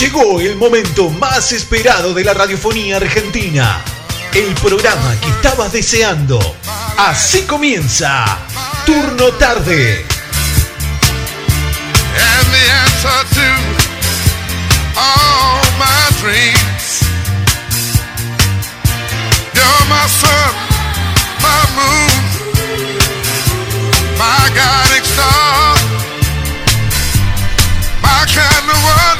Llegó el momento más esperado de la radiofonía argentina. El programa que estabas deseando. Así comienza. Turno tarde. my star, my kind of wonderful.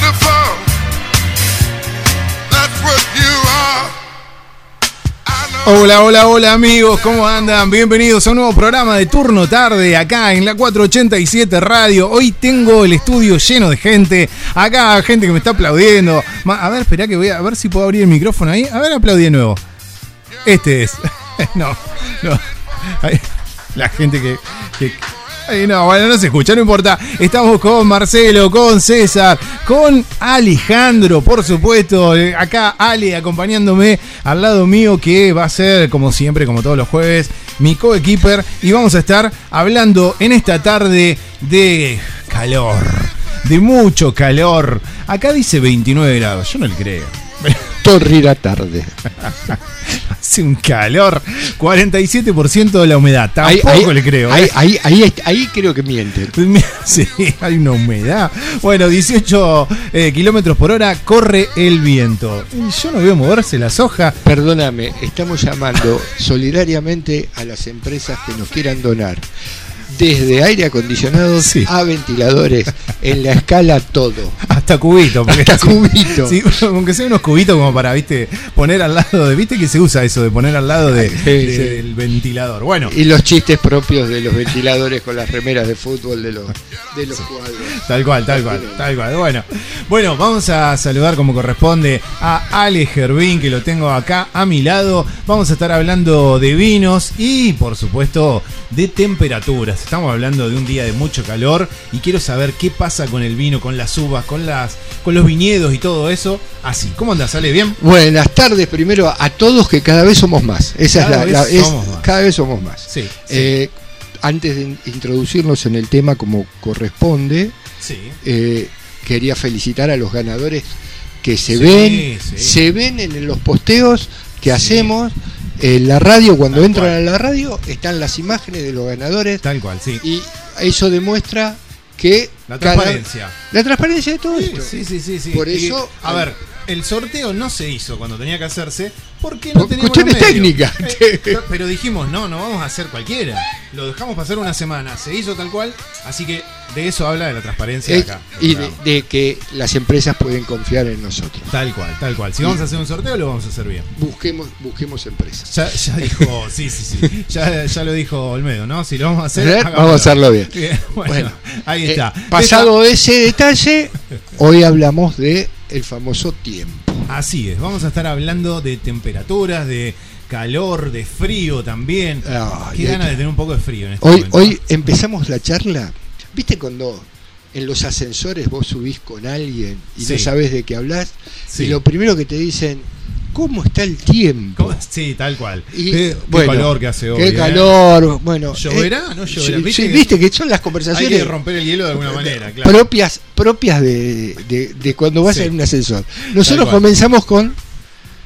Hola, hola, hola amigos, ¿cómo andan? Bienvenidos a un nuevo programa de Turno Tarde acá en la 487 Radio. Hoy tengo el estudio lleno de gente, acá gente que me está aplaudiendo. A ver, espera que voy a, ver si puedo abrir el micrófono ahí. A ver, aplaudí de nuevo. Este es. No, no. La gente que- No, bueno, no se escucha, no importa. Estamos con Marcelo, con César, con Alejandro, por supuesto. Eh, Acá Ale acompañándome al lado mío, que va a ser, como siempre, como todos los jueves, mi coequiper. Y vamos a estar hablando en esta tarde de calor, de mucho calor. Acá dice 29 grados, yo no le creo. Torri la tarde. Hace un calor, 47% de la humedad, Ahí, tampoco ahí- le creo. ¿eh? ahí, ahí, ahí creo que mienten. Sí, hay una humedad. Bueno, 18 eh, kilómetros por hora corre el viento. Yo no veo moverse las hojas. Perdóname, estamos llamando solidariamente a las empresas que nos quieran donar. Desde aire acondicionado Sí. a ventiladores, en la escala todo. Hasta cubito. porque Hasta sí, cubito. Sí, aunque sea unos cubitos como para, viste, poner al lado de. ¿Viste que se usa eso de poner al lado de- de- del ventilador? Bueno, Y los chistes propios de los ventiladores con las remeras de fútbol de los, de los cuadros. Tal cual, tal cual, tal cual. Bueno, bueno, vamos a saludar como corresponde a Ale Gervín, que lo tengo acá a mi lado. Vamos a estar hablando de vinos y, por supuesto, de temperaturas. Estamos hablando de un día de mucho calor y quiero saber qué pasa con el vino, con las uvas, con las, con los viñedos y todo eso. Así, ¿cómo andas? ¿Sale bien? Buenas tardes primero a todos que cada vez somos más. Esa Cada es la, vez la- es- somos más. cada vez somos más. Sí, sí, Eh, antes de in- introducirnos en el tema como corresponde, sí. eh, quería felicitar a los ganadores que se ven, se ven en los posteos que hacemos. En la radio, cuando Tal entran cual. a la radio, están las imágenes de los ganadores Tal cual, sí. y eso demuestra que La cada- transparencia. la transparencia de todo Sí, esto. sí, sí, sí, sí. Por Y, eso- a ver, el sorteo no se hizo cuando tenía que hacerse porque no Por teníamos cuestiones los medios. técnicas. Eh, pero dijimos, no, no vamos a hacer cualquiera. Lo dejamos pasar una semana, se hizo tal cual, así que de eso habla de la transparencia Eh, acá. y de, que las empresas pueden confiar en nosotros. Tal cual, tal cual. Si vamos a hacer un sorteo, lo vamos a hacer bien. Busquemos, busquemos empresas. Ya, ya dijo, sí, sí, sí. Ya, ya lo dijo Olmedo, ¿no? Si lo vamos a hacer. ¿Eh? hagámoslo. Vamos a hacerlo bien. bueno, Bueno, ahí Eh, está. pasado ese detalle, hoy hablamos de el famoso tiempo. Así es, vamos a estar hablando de temperaturas, de calor, de frío también. Ay, Qué ganas de tener un poco de frío en este Hoy, momento. hoy empezamos la charla. ¿Viste cuando en los ascensores vos subís con alguien y Sí. no sabés de qué hablas? Sí. Y lo primero que te dicen, ¿cómo está el tiempo? ¿Cómo? Sí, tal cual. Y, qué, calor que hace hoy. Qué ¿eh? calor. Bueno, ¿Lloverá? eh, ¿No lloverá? sí, ¿Viste sí, que- viste que son las Hay conversaciones que romper el hielo de alguna manera, claro. propias propias de, de- de cuando vas Sí. en un ascensor. Nosotros comenzamos con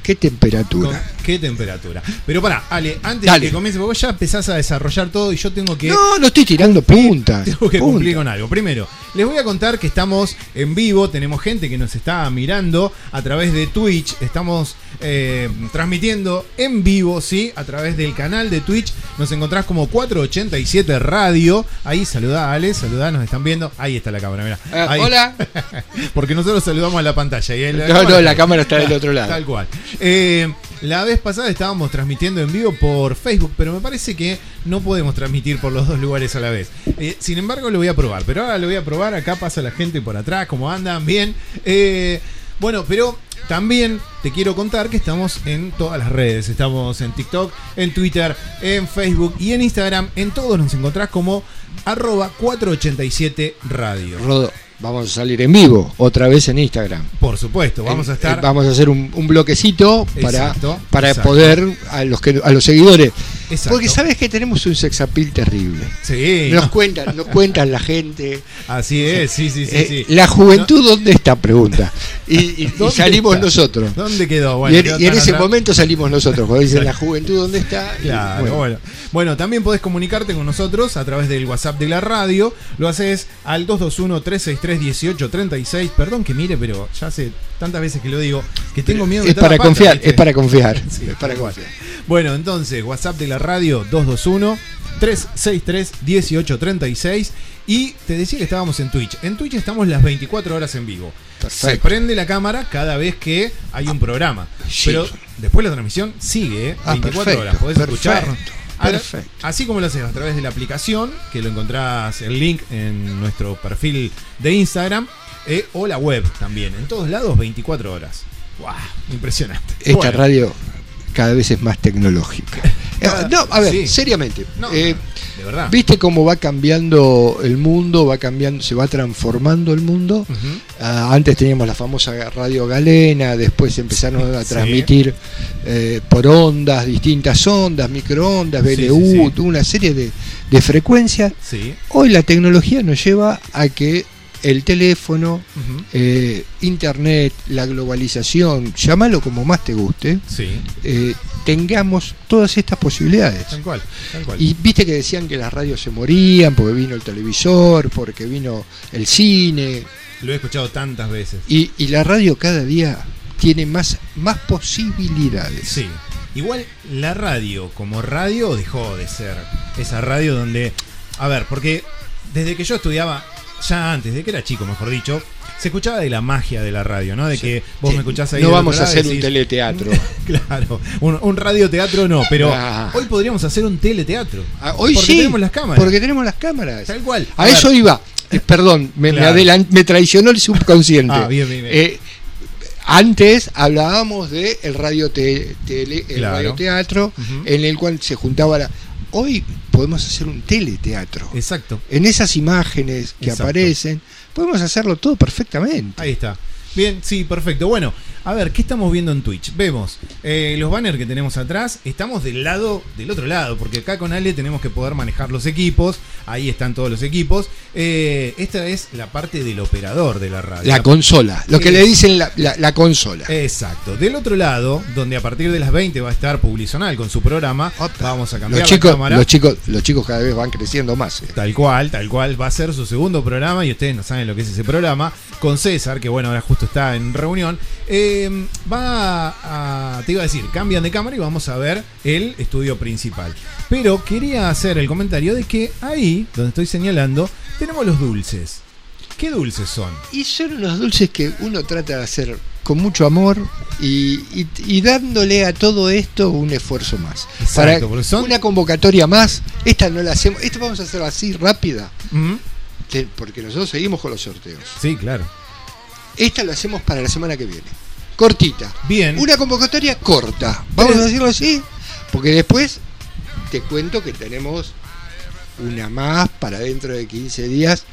qué ¿Con temperatura. ¿Qué temperatura? Pero pará, Ale, antes Dale. de que comience, porque vos ya empezás a desarrollar todo y yo tengo que. No, no estoy tirando puntas. Tengo que cumplir con algo. Primero, les voy a contar que estamos en vivo, tenemos gente que nos está mirando a través de Twitch, estamos eh, transmitiendo en vivo, ¿sí? A través del canal de Twitch, nos encontrás como 487 Radio. Ahí saludá, Ale, saludá, nos están viendo. Ahí está la cámara, mirá. Ah, hola. Porque nosotros saludamos a la pantalla. Y ahí No, no, la cámara está del otro lado. Tal cual. Eh, la vez pasada estábamos transmitiendo en vivo por Facebook, pero me parece que no podemos transmitir por los dos lugares a la vez. Eh, sin embargo, lo voy a probar. Pero ahora lo voy a probar. Acá pasa la gente por atrás, cómo andan, bien. Eh, Bueno, pero también te quiero contar que estamos en todas las redes. Estamos en TikTok, en Twitter, en Facebook y en Instagram. En todos nos encontrás como arroba 487 radio. Rodo, vamos a salir en vivo otra vez en Instagram. Por supuesto, vamos Eh, a estar... eh, vamos a hacer un, un bloquecito para, Exacto, para exacto. poder a los que a los seguidores. Exacto. Porque sabes que tenemos un sexapil terrible. Sí, Nos no, cuentan, nos cuentan la gente. así es, sí, sí, sí. Eh, sí. La juventud, ¿dónde está? Pregunta. Y, y- y ¿Dónde salimos está? nosotros. ¿Dónde quedó? Bueno, y en, quedó y en ese momento salimos nosotros. Cuando dicen la juventud, ¿dónde está? Y, Claro, bueno, bueno. Bueno. también podés comunicarte con nosotros a través del WhatsApp de la radio. Lo haces al 221-363-1836. Perdón que mire, pero ya hace tantas veces que lo digo que tengo miedo de es la para confiar, es para confiar. Sí, es para confiar. Bueno, entonces, WhatsApp de la radio 221 363 1836 y te decía que estábamos en Twitch. En Twitch estamos las 24 horas en vivo. Se prende la cámara cada vez que hay un programa. sí. Pero después la transmisión sigue, ¿eh? Ah, 24 perfecto, horas. Podés perfecto, escucharnos. Perfecto. Así como lo haces a través de la aplicación, que lo encontrás el link en nuestro perfil de Instagram, eh, o la web también. En todos lados, 24 horas. ¡Wow! Impresionante. Esta Bueno. radio cada vez es más tecnológica. Eh, no, a ver, Sí. seriamente. No, eh, de verdad. ¿Viste cómo va cambiando el mundo? Va cambiando, se va transformando el mundo. Ah, antes teníamos la famosa radio galena, después empezaron a Sí. transmitir eh, por ondas, distintas ondas, microondas, BLU, sí. una serie de, de frecuencias. Hoy la tecnología nos lleva a que el teléfono, eh, internet, la globalización, llámalo como más te guste, Sí. eh, tengamos todas estas posibilidades. Tal cual. Tal cual. Y viste que decían que las radios se morían porque vino el televisor, porque vino el cine, Lo he escuchado tantas veces. y, y la radio cada día tiene más, más posibilidades. Sí. Igual la radio como radio dejó de ser esa radio donde... A ver, porque desde que yo estudiaba, ya antes, de que era chico, mejor dicho, se escuchaba de la magia de la radio, ¿no? De que vos Sí, me escuchás ahí. no vamos a hacer un teleteatro. claro, un, un radioteatro no, pero Ah. hoy podríamos hacer un teleteatro. Ah, Hoy porque sí, tenemos las cámaras. porque tenemos las cámaras. Tal cual. A, A eso iba. Eh, perdón, me, Claro. me traicionó el subconsciente. Ah, bien, bien, bien. Eh, antes hablábamos de el radio te- tele, el Claro. radioteatro, en el cual se juntaba la. Hoy podemos hacer un teleteatro. Exacto. En esas imágenes que Exacto. aparecen, podemos hacerlo todo perfectamente. Ahí está. Bien, sí, perfecto. Bueno, a ver, ¿qué estamos viendo en Twitch? Vemos eh, los banners que tenemos atrás. Estamos del lado, del otro lado, porque acá con Ale tenemos que poder manejar los equipos. Ahí están todos los equipos. Eh, esta es la parte del operador de la radio. La consola, lo que Es- le dicen la, la- la consola. Exacto. Del otro lado, donde a partir de las 20 va a estar Publizonal con su programa, vamos a cambiar los, la cámara. los, chicos, los chicos cada vez van creciendo más. eh. Tal cual, tal cual. Va a ser su segundo programa y ustedes no saben lo que es ese programa. Con César, que bueno, ahora justo está en reunión. Eh, va a. Te iba a decir, cambian de cámara y vamos a ver el estudio principal. Pero quería hacer el comentario de que ahí, donde estoy señalando, tenemos los dulces. ¿Qué dulces son? Y son unos dulces que uno trata de hacer con mucho amor y, y- y dándole a todo esto un esfuerzo más. Exacto, Para son- una convocatoria más, esta no la hacemos, esta vamos a hacerla así rápida, porque nosotros seguimos con los sorteos. Sí, claro. Esta la hacemos para la semana que viene. Cortita. Bien. Una convocatoria corta. Vamos Pero- a decirlo así, porque después te cuento que tenemos una más para dentro de 15 días.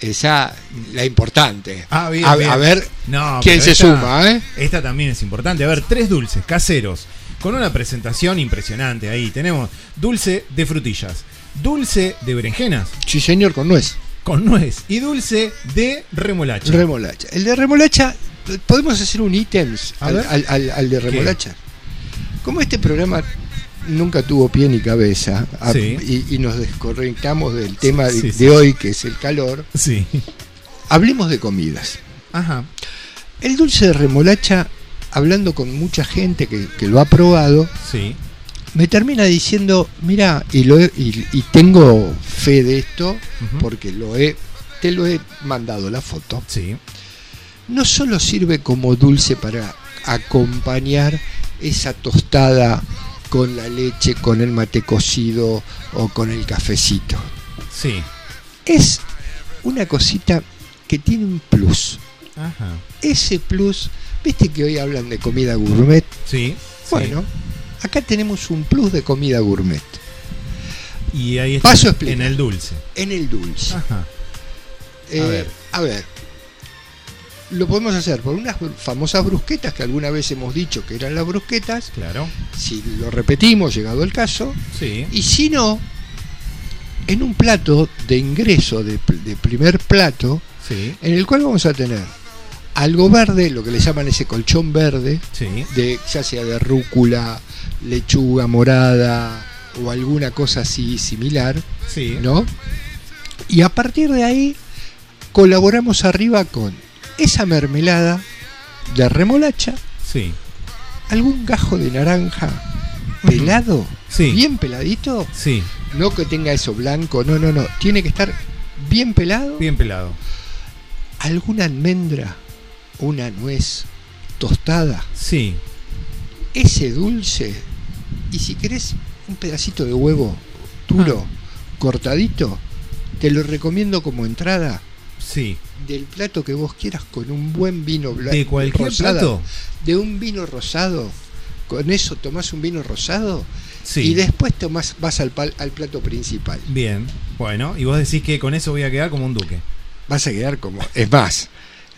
Esa, la importante. Ah, bien, a, bien. a ver No, quién se esta- suma, ¿eh? Esta también es importante. A ver, tres dulces caseros con una presentación impresionante ahí. Tenemos dulce de frutillas, dulce de berenjenas Sí, señor, con nuez. con nuez y dulce de remolacha. Remolacha. El de remolacha, podemos hacer un ítems al, ver. al- al- al de remolacha. Como este programa nunca tuvo pie ni cabeza a- y, y nos desconectamos del tema de, Sí, sí. de hoy, que es el calor, Sí. hablemos de comidas. Ajá. El dulce de remolacha, hablando con mucha gente que, que lo ha probado, Sí. me termina diciendo, mira, y, lo he- y, y tengo fe de esto, porque lo he, te lo he mandado la foto, Sí. No solo sirve como dulce para acompañar esa tostada con la leche, con el mate cocido o con el cafecito. Sí. Es una cosita que tiene un plus. Ajá. Ese plus, viste que hoy hablan de comida gourmet. Sí. Bueno, acá tenemos un plus de comida gourmet. Y ahí está. Paso a explicar. En el dulce. en el dulce. Ajá. Eh, ver. a ver, lo podemos hacer por unas famosas brusquetas que alguna vez hemos dicho que eran las brusquetas, Claro. si lo repetimos, llegado el caso, Sí. y si no, en un plato de ingreso, de primer plato, Sí. en el cual vamos a tener algo verde, lo que le llaman ese colchón verde, Sí. de ya sea de rúcula, lechuga morada o alguna cosa así similar, Sí. ¿no? Y a partir de ahí colaboramos arriba con esa mermelada de remolacha, Sí. algún gajo de naranja pelado, Sí. bien peladito, Sí. no que tenga eso blanco, no, no, no, tiene que estar bien pelado, Bien pelado. alguna almendra, una nuez tostada, Sí. ese dulce, y si querés un pedacito de huevo duro, cortadito, te lo recomiendo como entrada Sí. Del plato que vos quieras con un buen vino blanco. ¿De cualquier plato? De un vino rosado. Con eso tomás un vino rosado Sí. y después tomás, vas al, pal- al plato principal. Bien. Bueno, y vos decís que con eso voy a quedar como un duque. Vas a quedar como. Es más,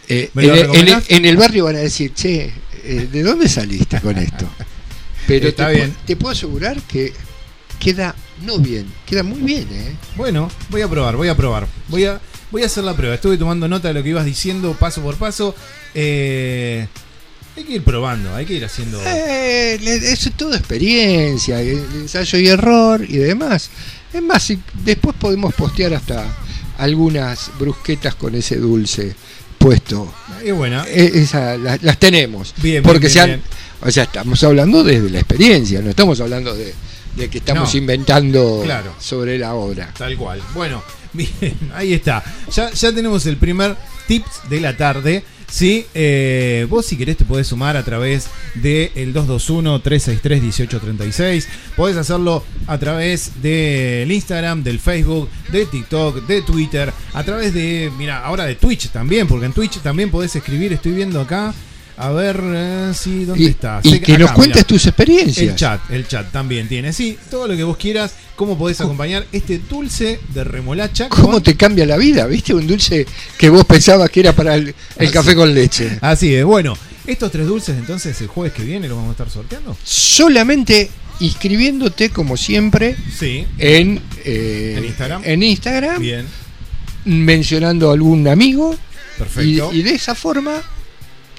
eh, ¿Me en, el, en el- recomendás? en el barrio van a decir, che, eh, ¿de dónde saliste con esto? Pero Está te, bien. pu- te puedo asegurar que queda no bien, queda muy bien, ¿eh? Bueno, voy a probar, voy a probar. Voy a, voy a hacer la prueba. Estuve tomando nota de lo que ibas diciendo paso por paso. Eh, hay que ir probando, hay que ir haciendo. Eh, le- es todo experiencia, el ensayo y error y demás. Es más, si- después podemos postear hasta algunas brusquetas con ese dulce puesto. Es buena. Eh, esa- la- las tenemos. Bien, porque bien, se han- bien, O sea, estamos hablando desde la experiencia, no estamos hablando de, de que estamos No. inventando Claro. sobre la obra. Tal cual. Bueno, bien, ahí está. Ya, ya tenemos el primer tips de la tarde. Sí, Eh, vos si querés te podés sumar a través del 221-363-1836. Podés hacerlo a través del Instagram, del Facebook, de TikTok, de Twitter, a través de, mira, ahora de Twitch también, porque en Twitch también podés escribir, estoy viendo acá. A ver eh, si dónde Y, está. y que acá, nos cuentes tus experiencias. El chat, el chat también tiene. Sí, todo lo que vos quieras. ¿Cómo podés acompañar este dulce de remolacha? ¿Cómo te cambia la vida? ¿Viste? Un dulce que vos pensabas que era para el, el café con leche. Así es. Bueno, estos tres dulces entonces el jueves que viene los vamos a estar sorteando. Solamente inscribiéndote, como siempre, Sí. en, eh, ¿En Instagram? en Instagram, Bien. mencionando a algún amigo y, Perfecto. y de esa forma,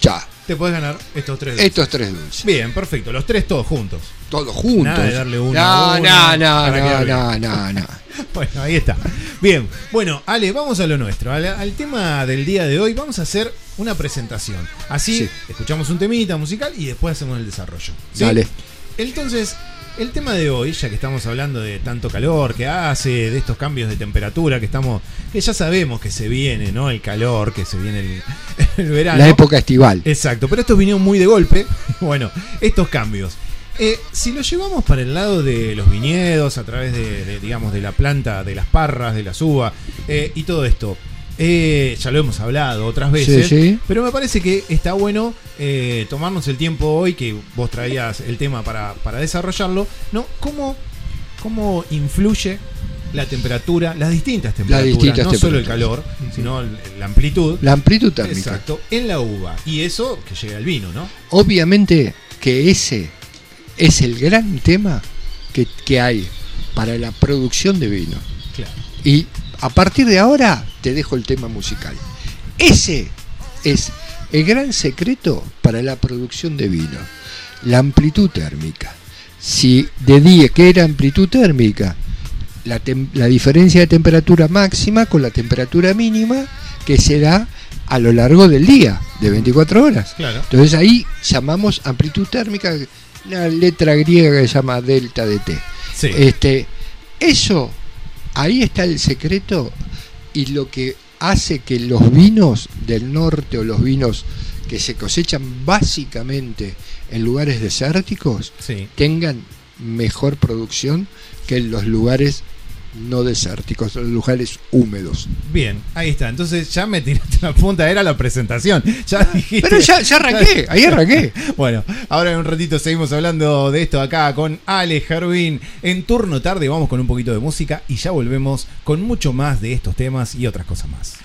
ya, Te podés ganar estos tres dulces. estos tres dulces. Bien, perfecto. Los tres todos juntos. Todos juntos. Nada de darle uno no, a uno no, no, no, no, no, no. Bueno, ahí está. Bien, bueno, Ale, vamos a lo nuestro. Al, al tema del día de hoy, vamos a hacer una presentación. Así, Sí. escuchamos un temita musical y después hacemos el desarrollo. ¿sí? Dale. Entonces, el tema de hoy, ya que estamos hablando de tanto calor que hace, de estos cambios de temperatura que estamos, que ya sabemos que se viene, ¿no? El calor, que se viene el, el verano. La época estival. Exacto, pero estos vinieron muy de golpe. Bueno, estos cambios. Eh, si lo llevamos para el lado de los viñedos, a través de, de, digamos, de la planta, de las parras, de las uvas eh, y todo esto, eh, ya lo hemos hablado otras veces, Sí, sí. pero me parece que está bueno eh, tomarnos el tiempo hoy, que vos traías el tema para, para desarrollarlo, ¿no? ¿Cómo, ¿Cómo influye la temperatura, las distintas temperaturas, distintas no solo el calor, sino la amplitud? La amplitud térmica. Exacto, en la uva. Y eso que llega al vino, ¿no? Obviamente que ese es el gran tema que, que hay para la producción de vino. Claro. Y a partir de ahora te dejo el tema musical. Ese es el gran secreto para la producción de vino. La amplitud térmica. Si de día, ¿qué era amplitud térmica? La, la diferencia de temperatura máxima con la temperatura mínima que se da a lo largo del día, de 24 horas. Claro. Entonces ahí llamamos amplitud térmica, una letra griega que se llama delta de T. Sí. Este, eso, ahí está el secreto y lo que hace que los vinos del norte o los vinos que se cosechan básicamente en lugares desérticos sí. tengan mejor producción que en los lugares no desérticos, los lugares húmedos. Bien, ahí está. Entonces ya me tiraste la punta, era la presentación. Ya dijiste. Pero ya, ya arranqué, ahí arranqué. Bueno, ahora en un ratito seguimos hablando de esto acá con Ale Jarvin. En turno tarde vamos con un poquito de música y ya volvemos con mucho más de estos temas y otras cosas más.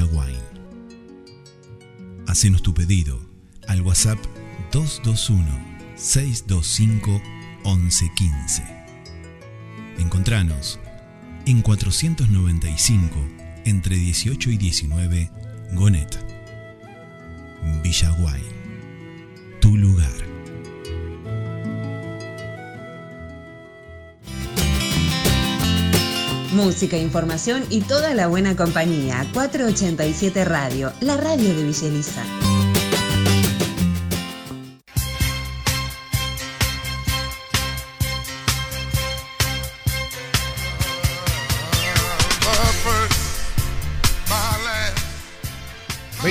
Villa Wine. Hacenos tu pedido al WhatsApp 221-625-1115. Encontranos en 495 entre 18 y 19 Gonet. Villa Wine tu lugar. Música, información y toda la buena compañía. 487 Radio, la radio de Villa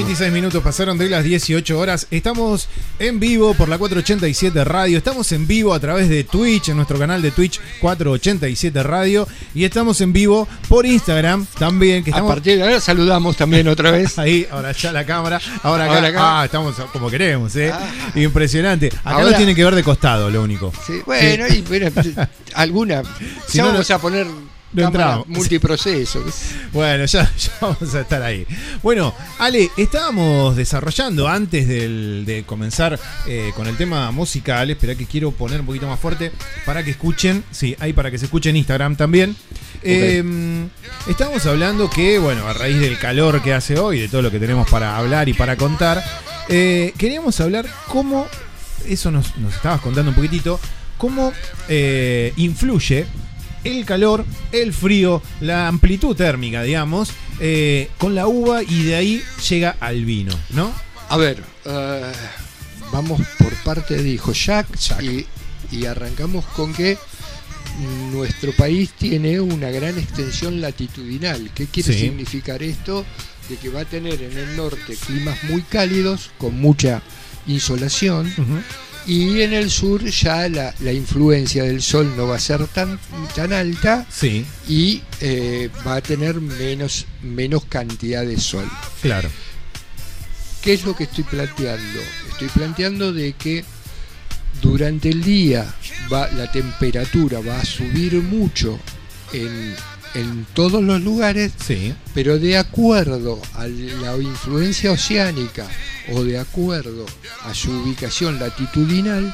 26 minutos pasaron de las 18 horas. Estamos en vivo por la 487 Radio. Estamos en vivo a través de Twitch, en nuestro canal de Twitch 487 Radio. Y estamos en vivo por Instagram también. Que A estamos partir de ahora saludamos también otra vez. ahí, ahora ya la cámara. Ahora acá. Ahora acá. Ah, estamos como queremos, ¿eh? Ah. Impresionante. Acá Ahora- nos tienen que ver de costado, lo único. Sí, bueno, y bueno, alguna. Si no, vamos no- a poner multiproceso. Bueno, ya, ya vamos a estar ahí. Bueno, Ale, estábamos desarrollando antes del- de comenzar eh, con el tema musical. Espera que quiero poner un poquito más fuerte para que escuchen. Sí, ahí para que se escuche en Instagram también. Eh, estábamos hablando que, bueno, a raíz del calor que hace hoy, de todo lo que tenemos para hablar y para contar, eh, queríamos hablar cómo, eso nos, nos estabas contando un poquitito, cómo eh, influye el calor, el frío, la amplitud térmica, digamos, eh, con la uva y de ahí llega al vino, ¿no? A ver, eh, vamos por parte de hijo Jack, Jack. Y, y arrancamos con que nuestro país tiene una gran extensión latitudinal. ¿Qué quiere Sí. significar esto? De que va a tener en el norte climas muy cálidos, con mucha insolación. Y en el sur ya la, la influencia del sol no va a ser tan, tan alta Sí, y eh, va a tener menos, menos cantidad de sol. claro. ¿Qué es lo que estoy planteando? Estoy planteando de que durante el día va, la temperatura va a subir mucho en, en todos los lugares, Sí, pero de acuerdo a la influencia oceánica o de acuerdo a su ubicación latitudinal,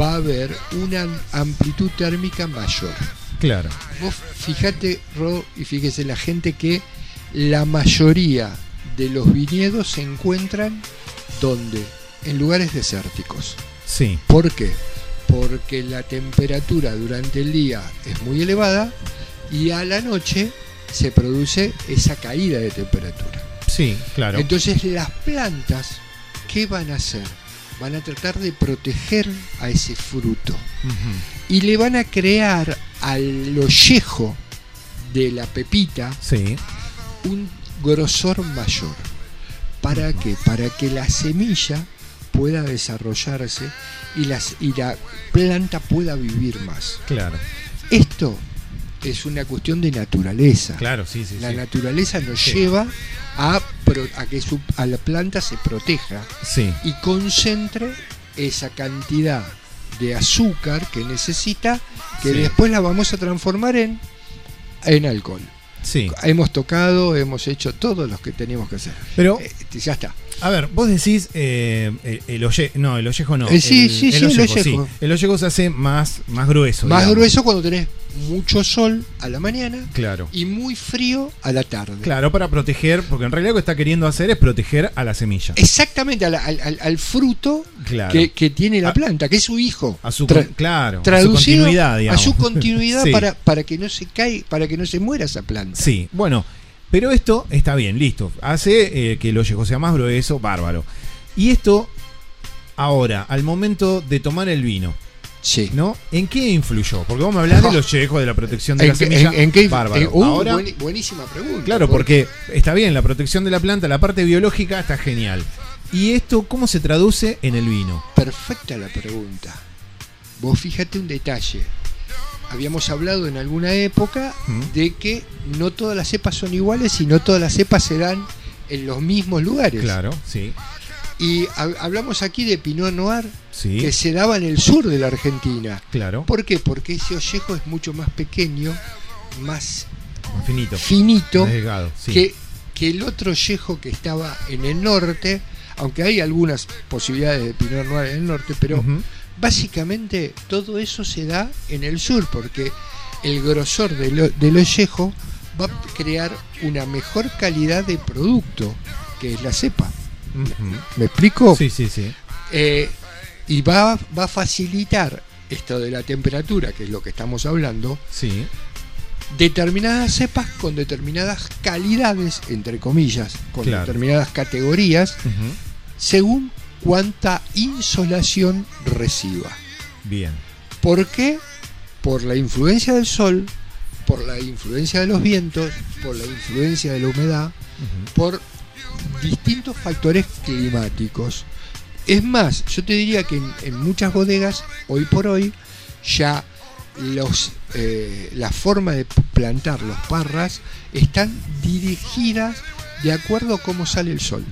va a haber una amplitud térmica mayor. claro. Vos fíjate, Ro, y fíjese la gente que la mayoría de los viñedos se encuentran donde? En lugares desérticos. Sí, ¿Por qué? Porque la temperatura durante el día es muy elevada y a la noche se produce esa caída de temperatura. sí, claro. Entonces las plantas, ¿qué van a hacer? Van a tratar de proteger a ese fruto y le van a crear al ollejo de la pepita Sí, un grosor mayor. ¿Para qué? Para que la semilla pueda desarrollarse y, las, y la planta pueda vivir más. Claro, Esto es una cuestión de naturaleza. claro, sí, sí. La sí. naturaleza nos Sí. lleva a, que su- a la planta se proteja Sí, y concentre esa cantidad de azúcar que necesita, que después la vamos a transformar en, en alcohol. sí. Hemos tocado, hemos hecho todo lo que teníamos que hacer. Pero, Eh, ya está. a ver, vos decís eh, el, el oye- no, el ollejo no. Eh, sí, el, sí, sí, el ollejo. El ollejo se hace más, más grueso. Más digamos. grueso cuando tenés mucho sol a la mañana Claro. y muy frío a la tarde. Claro, para proteger, porque en realidad lo que está queriendo hacer es proteger a la semilla. Exactamente, al, al- al- al fruto Claro. que, que tiene la A- planta, que es su hijo. A su, Tra- claro, a su continuidad, digamos. a su continuidad Sí. para, para que no se cae, para que no se muera esa planta. Sí, bueno, pero esto está bien, listo. Hace eh, que el ollejo sea más grueso, bárbaro. Y esto, ahora, al momento de tomar el vino, Sí. ¿no? ¿En qué influyó? Porque vamos a hablar del ollejo, de la protección de ¿En, la qué- semilla. en- en qué- bárbaro. en- uh, ahora, buenísima pregunta. claro, porque está bien, la protección de la planta, la parte biológica está genial. ¿Y esto cómo se traduce en el vino? Perfecta la pregunta. Vos fíjate un detalle. Habíamos hablado en alguna época ¿Mm? de que no todas las cepas son iguales y no todas las cepas se dan en los mismos lugares. Claro, sí, Y hab- hablamos aquí de Pinot Noir sí, que se daba en el sur de la Argentina. claro, ¿Por qué? Porque ese ollejo es mucho más pequeño, más finito, finito más delgado, sí. que, que el otro ollejo que estaba en el norte, aunque hay algunas posibilidades de Pinot Noir en el norte, pero básicamente todo eso se da en el sur, porque el grosor del, del ollejo va a crear una mejor calidad de producto, que es la cepa. ¿Me explico? Sí, sí, sí. Eh, y va, va a facilitar esto de la temperatura, que es lo que estamos hablando, Sí, determinadas cepas con determinadas calidades, entre comillas, con Claro. determinadas categorías, según cuánta insolación reciba. bien. ¿Por qué? Por la influencia del sol, por la influencia de los vientos, por la influencia de la humedad, por distintos factores climáticos. Es más, yo te diría que en, en muchas bodegas, hoy por hoy, ya los, eh, la forma de plantar los parras están dirigidas de acuerdo a cómo sale el sol,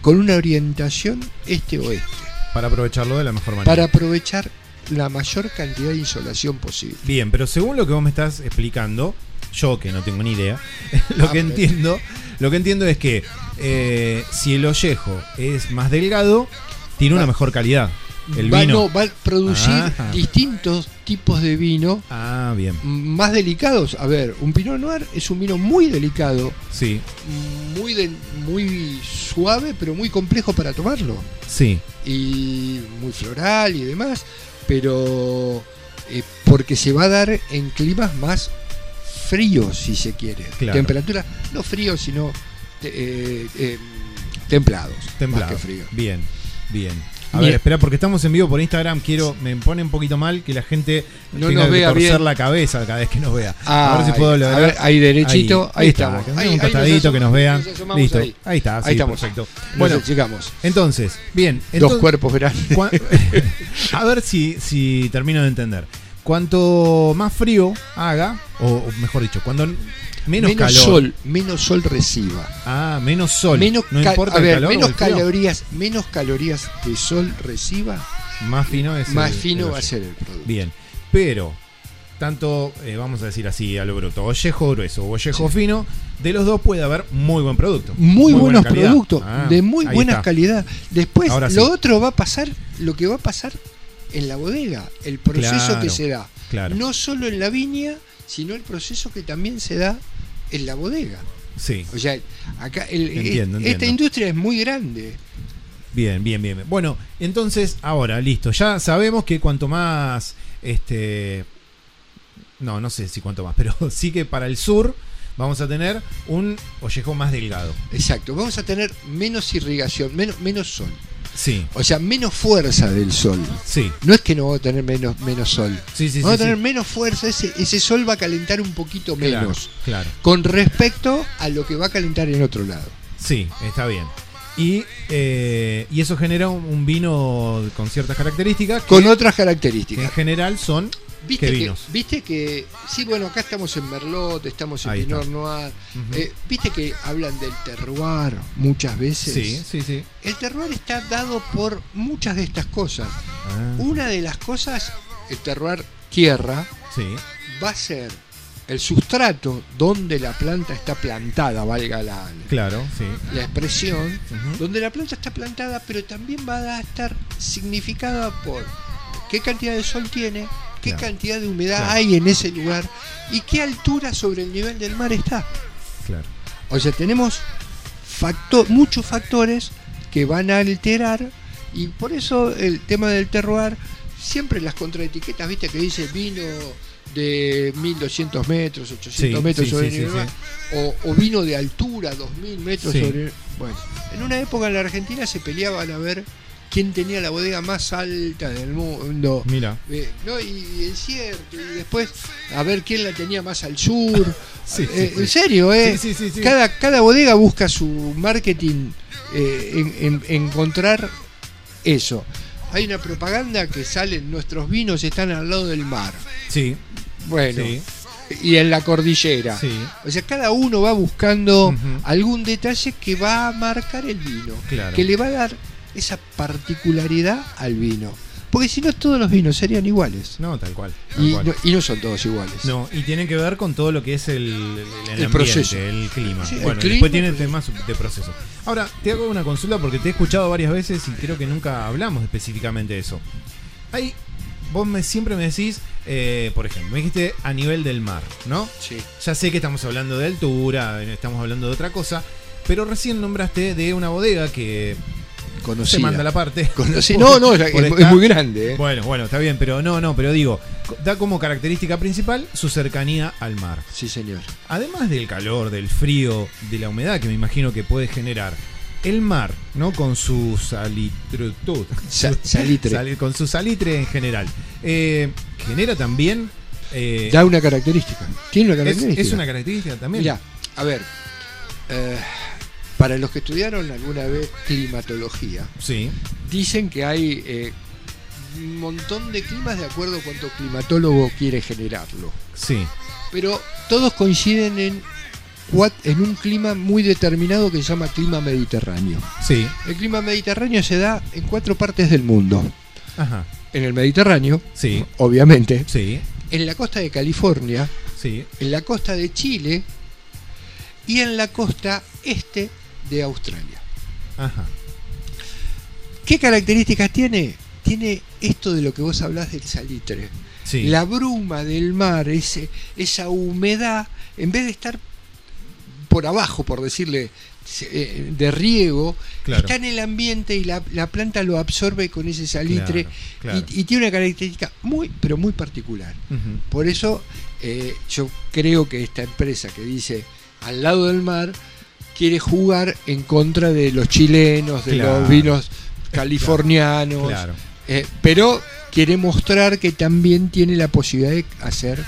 con una orientación este-oeste, Para aprovecharlo de la mejor manera. para aprovechar la mayor cantidad de insolación posible. Bien, pero según lo que vos me estás explicando, yo que no tengo ni idea, lo Ah, que entiendo, lo que entiendo es que eh, si el ollejo es más delgado, tiene una mejor calidad. El va, vino. no, va a producir Ajá. distintos tipos de vino Ah, bien. más delicados. A ver, un Pinot Noir es un vino muy delicado, Sí, muy, de- muy suave, pero muy complejo para tomarlo. sí, Y muy floral y demás, pero eh, porque se va a dar en climas más fríos, si se quiere. Claro. Temperatura, no fríos, sino te- eh, eh, templados. templado. Más que frío. Bien, bien. A ver, espera, porque estamos en vivo por Instagram. Quiero, me pone un poquito mal que la gente No tenga nos que vea torcer bien. la cabeza cada vez que nos vea. Ah, a ver si puedo ahí- lograr. a ver, ahí derechito, ahí está, estamos. que Ahí- un costadito que nos vean. nos Listo. ahí. Ahí está, sí, Ahí estamos. perfecto. Bueno, llegamos. entonces, bien. Dos entonces- cuerpos grandes. A ver si, si termino de entender. Cuanto más frío haga, o, o mejor dicho, cuando menos, menos calor. sol, menos sol reciba. Ah, menos sol. menos no importa a ver, el calor. o menos el calorías, menos calorías de sol reciba, Más fino es más el- fino el va a ser el producto. Bien. Pero, tanto, eh, vamos a decir así a lo bruto, ollejo grueso o ollejo fino, de los dos puede haber muy buen producto. Muy, buenos productos, Ah, de muy buena está. calidad. Después, Ahora lo sí. otro va a pasar, lo que va a pasar en la bodega, el proceso Claro, que se da. Claro. No solo en la viña, sino el proceso que también se da en la bodega. Sí. O sea, acá el- Entiendo, esta entiendo. industria es muy grande. Bien, bien, bien. Bueno, entonces, ahora, listo. Ya sabemos que cuanto más. Este. No, no sé si cuanto más, pero sí que para el sur vamos a tener un ollejo más delgado. Exacto, vamos a tener menos irrigación, menos, menos sol. Sí, O sea, menos fuerza del sol. sí. No es que no vamos a tener menos, menos sol. Sí, sí, vamos sí, a tener menos fuerza, ese, ese sol va a calentar un poquito Claro, menos. claro. Con respecto a lo que va a calentar en otro lado. Sí, está bien. Y, eh, y eso genera un, un vino con ciertas características que, Con otras que en características. general son ¿Viste ¿Qué que, vinos? Viste que, sí, bueno, acá estamos en Merlot, estamos en Ahí Pinot está. Noir. Eh, Viste que hablan del terroir muchas veces. Sí, sí, sí. El terroir está dado por muchas de estas cosas. Ah, Una de las cosas, el terroir tierra, sí, va a ser el sustrato donde la planta está plantada, valga la, claro, sí. la expresión, donde la planta está plantada, pero también va a estar significada por qué cantidad de sol tiene, qué Claro. cantidad de humedad Claro. hay en ese lugar y qué altura sobre el nivel del mar está. Claro. O sea, tenemos facto- muchos factores que van a alterar y por eso el tema del terroir, siempre las contraetiquetas, viste que dice vino de 1200 metros, 800 Sí, metros sí, sobre sí, el nivel, o, o vino de altura, 2000 metros sobre el- Bueno, en una época en la Argentina se peleaban a ver quién tenía la bodega más alta del mundo. Mira. Eh, no, y, es cierto, y después a ver quién la tenía más al sur. Eh. En serio, ¿eh? Cada, cada bodega busca su marketing eh, en, en- encontrar eso. Hay una propaganda que sale, nuestros vinos están al lado del mar. Sí, Bueno, sí, y en la cordillera. sí. O sea, cada uno va buscando algún detalle que va a marcar el vino, Claro. que le va a dar esa particularidad al vino. Porque si no, todos los vinos serían iguales. No, tal cual. tal Y cual. no, y no son todos iguales. No, y tiene que ver con todo lo que es el, el, el ambiente, proceso. el clima. Sí, el bueno, clima, después tiene temas de proceso. Ahora, te hago una consulta porque te he escuchado varias veces y creo que nunca hablamos específicamente de eso. Hay, vos me, siempre me decís, eh, por ejemplo, me dijiste a nivel del mar, ¿no? Sí. Ya sé que estamos hablando de altura, estamos hablando de otra cosa, pero recién nombraste de una bodega que se manda la parte. Conocí- No, no, es, muy grande. ¿eh? Bueno, bueno, está bien, pero no, no, pero digo, da como característica principal su cercanía al mar. Sí, señor. Además del calor, del frío, de la humedad que me imagino que puede generar, el mar, ¿no? Con su salitritud. Salitre. Sali- con su salitre en general. eh, genera también. eh, Da una característica. Tiene una es, característica. es una característica también. Mira, a ver. eh, para los que estudiaron alguna vez climatología, Sí, dicen que hay eh, un montón de climas de acuerdo a cuánto climatólogo quiere generarlo. sí, Pero todos coinciden en, un clima muy determinado que se llama clima mediterráneo. sí. El clima mediterráneo se da en cuatro partes del mundo. Ajá. En el Mediterráneo, Sí, obviamente. sí, En la costa de California, sí. en la costa de Chile y en la costa este de Australia. Ajá. ¿Qué características tiene? Tiene esto de lo que vos hablás del salitre. Sí. La bruma del mar, ese, esa humedad, en vez de estar por abajo, por decirle, eh, de riego, Claro. está en el ambiente y la, la planta lo absorbe con ese salitre Claro, claro. Y, y tiene una característica muy, pero muy particular. Por eso eh, yo creo que esta empresa que dice al lado del mar quiere jugar en contra de los chilenos, de Claro. los vinos californianos, Claro. eh, pero quiere mostrar que también tiene la posibilidad de hacer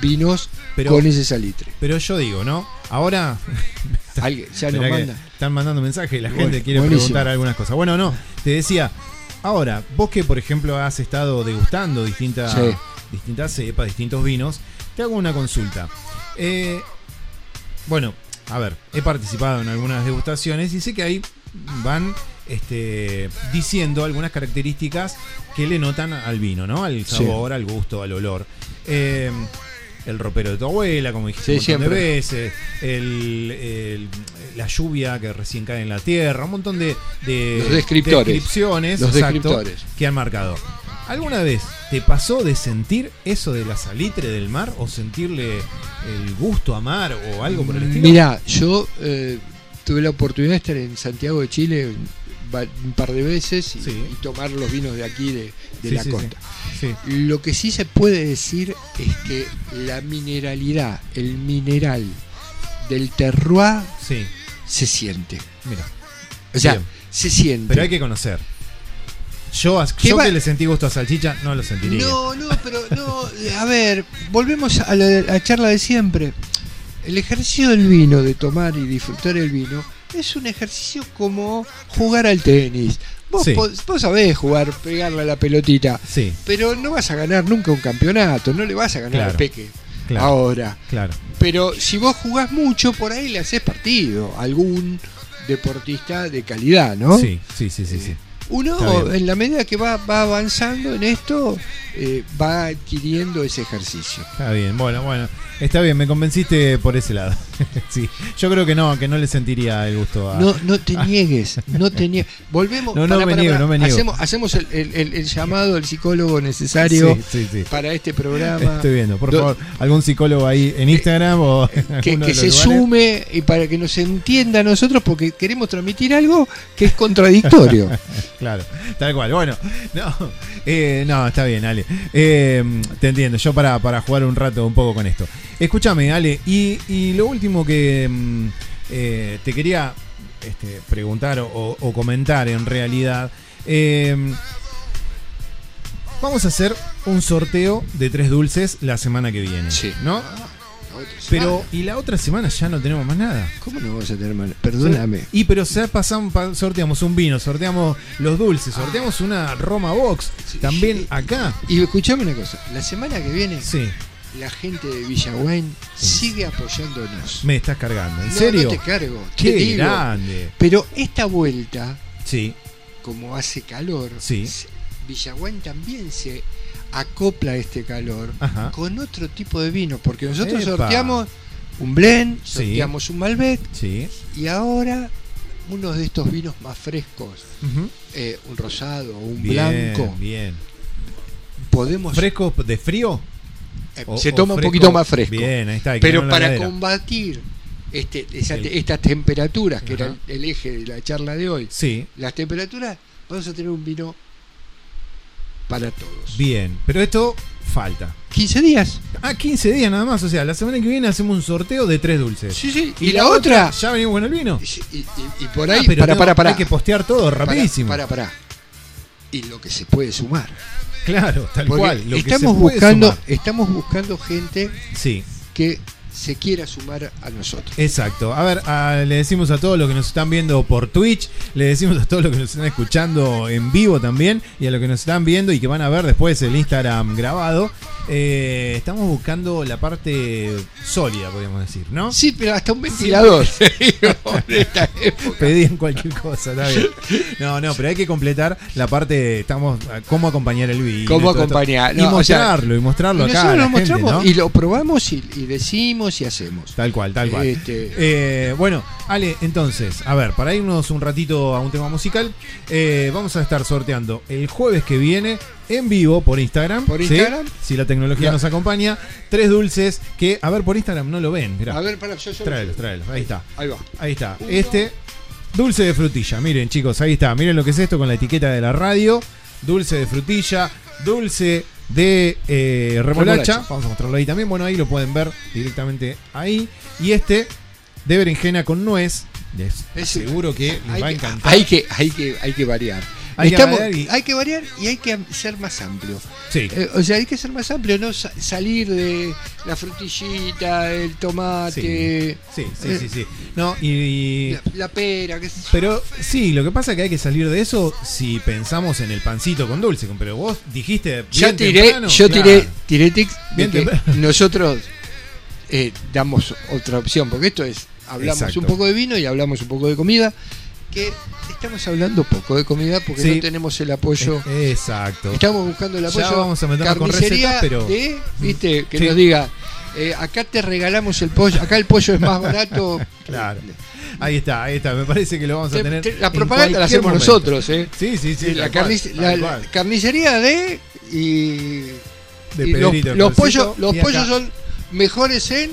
vinos Pero- con ese salitre. Pero yo digo, ¿no? Ahora Alguien ya nos manda. Están mandando mensajes y la Bueno, gente quiere buenísimo. preguntar algunas cosas. Bueno, no, te decía, ahora, vos que por ejemplo has estado degustando distintas, Sí. distintas cepas, distintos vinos, te hago una consulta. Eh, bueno, a ver, he participado en algunas degustaciones y sé que ahí van este, diciendo algunas características que le notan al vino, ¿no? Al Sí. sabor, al gusto, al olor. Eh, el ropero de tu abuela, como dijiste Sí, un montón de siempre. veces, el- el- la lluvia que recién cae en la tierra, un montón de, de Los descriptores. descripciones Los exacto, descriptores. que han marcado. ¿Alguna vez te pasó de sentir eso de la salitre del mar o sentirle el gusto a mar o algo por el estilo? Mira, yo eh, tuve la oportunidad de estar en Santiago de Chile un par de veces y, Sí. y tomar los vinos de aquí de, de Sí, la sí, costa. Lo que sí se puede decir es que la mineralidad, el mineral del terroir se siente. mira. O sea, Bien. se siente. Pero hay que conocer. Yo, a- ¿Qué yo va- que le sentí gusto a salchicha, no lo sentiría. No, no, pero no. A ver, volvemos a la, a charla de siempre. El ejercicio del vino, de tomar y disfrutar el vino, es un ejercicio como jugar al tenis. Vos, Sí. vos sabés jugar, pegarle a la pelotita, Sí, pero no vas a ganar nunca un campeonato, no le vas a ganar Claro. al Peque claro. ahora. Claro. Pero si vos jugás mucho, por ahí le haces partido algún deportista de calidad, ¿no? Sí, sí, sí, sí, sí. Uno, en la medida que va, va avanzando en esto, eh, va adquiriendo ese ejercicio. Está bien, bueno, bueno. Está bien, me convenciste por ese lado. sí. Yo creo que no, que no le sentiría el gusto a. No, no te niegues, no te niegues. Volvemos. No, no me niego, no me niego. Hacemos, hacemos el, el- el- el llamado al psicólogo necesario Sí, sí, sí. para este programa. Estoy viendo, por Do- favor, algún psicólogo ahí en Instagram o en Que, se lugares. sume y para que nos entienda a nosotros porque queremos transmitir algo que es contradictorio. Claro, tal cual. Bueno, no, eh, no, está bien, Ale. Eh, te entiendo, yo para, para jugar un rato un poco con esto. Escúchame, Ale, y, y lo último que mm, eh, te quería este, preguntar o, o comentar en realidad. eh, vamos a hacer un sorteo de tres dulces la semana que viene. Sí. ¿No? Pero, y la otra semana ya no tenemos más nada. ¿Cómo no vamos a tener mal? Perdóname. Y pero ya pasamos, pa- sorteamos un vino, sorteamos los dulces, sorteamos una Roma Box también acá. Y escuchame una cosa, la semana que viene Sí, la gente de Villahuén sigue apoyándonos. me estás cargando. ¿En No, serio? No te cargo. te Qué digo. grande. Pero esta vuelta, Sí, como hace calor, Sí. Villahuén también se acopla a este calor Ajá. con otro tipo de vino, porque nosotros Epa. sorteamos un blend, Sí. sorteamos un Malbec sí. y ahora uno de estos vinos más frescos, eh, un rosado, un Bien, blanco, bien. podemos ¿Fresco de frío? Eh, O- se toma un poquito más fresco. Bien, ahí está. Pero para combatir este, esa- El- estas temperaturas, que Ajá. era el, el eje de la charla de hoy, Sí, las temperaturas, vamos a tener un vino para todos. bien. Pero esto falta. 15 días. Ah, 15 días nada más. O sea, la semana que viene hacemos un sorteo de tres dulces. Sí, sí. Y, la, otra. ¿Ya venimos con el vino? Y, y- y por ahí, Ah, pero para, para, para. Hay que postear todo rapidísimo. Para, para. Y lo que se puede sumar. Claro, tal Porque cual. Lo que estamos se puede buscando, sumar. estamos buscando gente Sí, que se quiera sumar a nosotros. exacto. A ver, a- le decimos a todos los que nos están viendo por Twitch, le decimos a todos los que nos están escuchando en vivo también y a los que nos están viendo y que van a ver después el Instagram grabado. eh, estamos buscando la parte sólida, podríamos decir, ¿no? Sí, pero hasta un ventilador. Pedían cualquier cosa, está bien. No, no, pero hay que completar la parte, estamos, cómo acompañar el vino. Cómo acompañar, y no, o sea, mostrarlo, y mostrarlo acá. a la lo gente, y lo probamos y, y decimos y hacemos. Tal cual, tal cual. Este- Eh, bueno, Ale, entonces, a ver, para irnos un ratito a un tema musical, eh, vamos a estar sorteando el jueves que viene en vivo por Instagram. Por ¿sí? Instagram. Si la tecnología nos acompaña, tres dulces que, a ver, por Instagram no lo ven. Mirá, A ver, para, yo, yo tráelos, tráelos. Ahí está. Ahí va. Ahí está. Este, dulce de frutilla. Miren, chicos, ahí está. Miren lo que es esto con la etiqueta de la radio. Dulce de frutilla, dulce de eh, remolacha. Remolacha. Vamos a mostrarlo ahí también. Bueno, ahí lo pueden ver directamente ahí. Y este de berenjena con nuez. Les Es- seguro que les hay va a que- encantar. Hay que, hay que, hay que variar. Hay que variar y- hay que variar y hay que ser más amplio. Sí. Eh, o sea, hay que ser más amplio, no Sa- salir de la frutillita, el tomate, Sí, sí, eh, sí, sí. No, y- y la, la pera, qué sé yo. Pero sí, lo que pasa es que hay que salir de eso si pensamos en el pancito con dulce. Pero vos dijiste. Yo tiré, temprano, yo claro. tiré, tiré tics de que nosotros eh, damos otra opción, porque esto es, hablamos Exacto. un poco de vino y hablamos un poco de comida, que estamos hablando poco de comida porque Sí. no tenemos el apoyo. Eh, Exacto. Estamos buscando el Ya apoyo. vamos a meternos con recetas, pero- de, viste, que Sí. nos diga, eh, acá te regalamos el pollo, acá el pollo es más barato. Claro. Ahí está, ahí está. Me parece que lo vamos a Te- tener. te- la propaganda la hacemos momento. nosotros, ¿eh? Sí, sí, sí. la, cual, tal la- carnicería de y, De y los, Pedrito los Colcito, pollos, los pollos son mejores en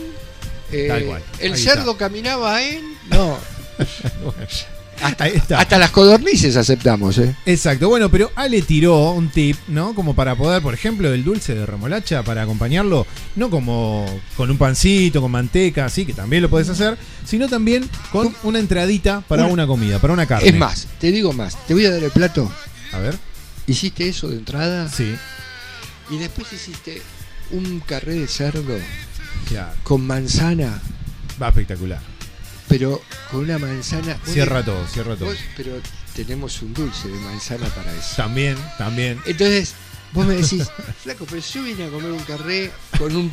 eh, Tal cual, el cerdo está. caminaba en no hasta, Ahí está. hasta las codornices aceptamos, ¿eh? Exacto, bueno, pero Ale tiró un tip, ¿no? Como para poder, por ejemplo, el dulce de remolacha, para acompañarlo, no como con un pancito, con manteca, así, que también lo puedes hacer, sino también con una entradita para Una- una comida, para una carne. Es más, te digo más, te voy a dar el plato. A ver, Hiciste eso de entrada sí, y después hiciste un carré de cerdo ya, con manzana va espectacular. Pero con una manzana. Cierra todo, cierra todo. Vos- pero tenemos un dulce de manzana para eso. También, también. Entonces, vos me decís, flaco, pero yo vine a comer un carré con un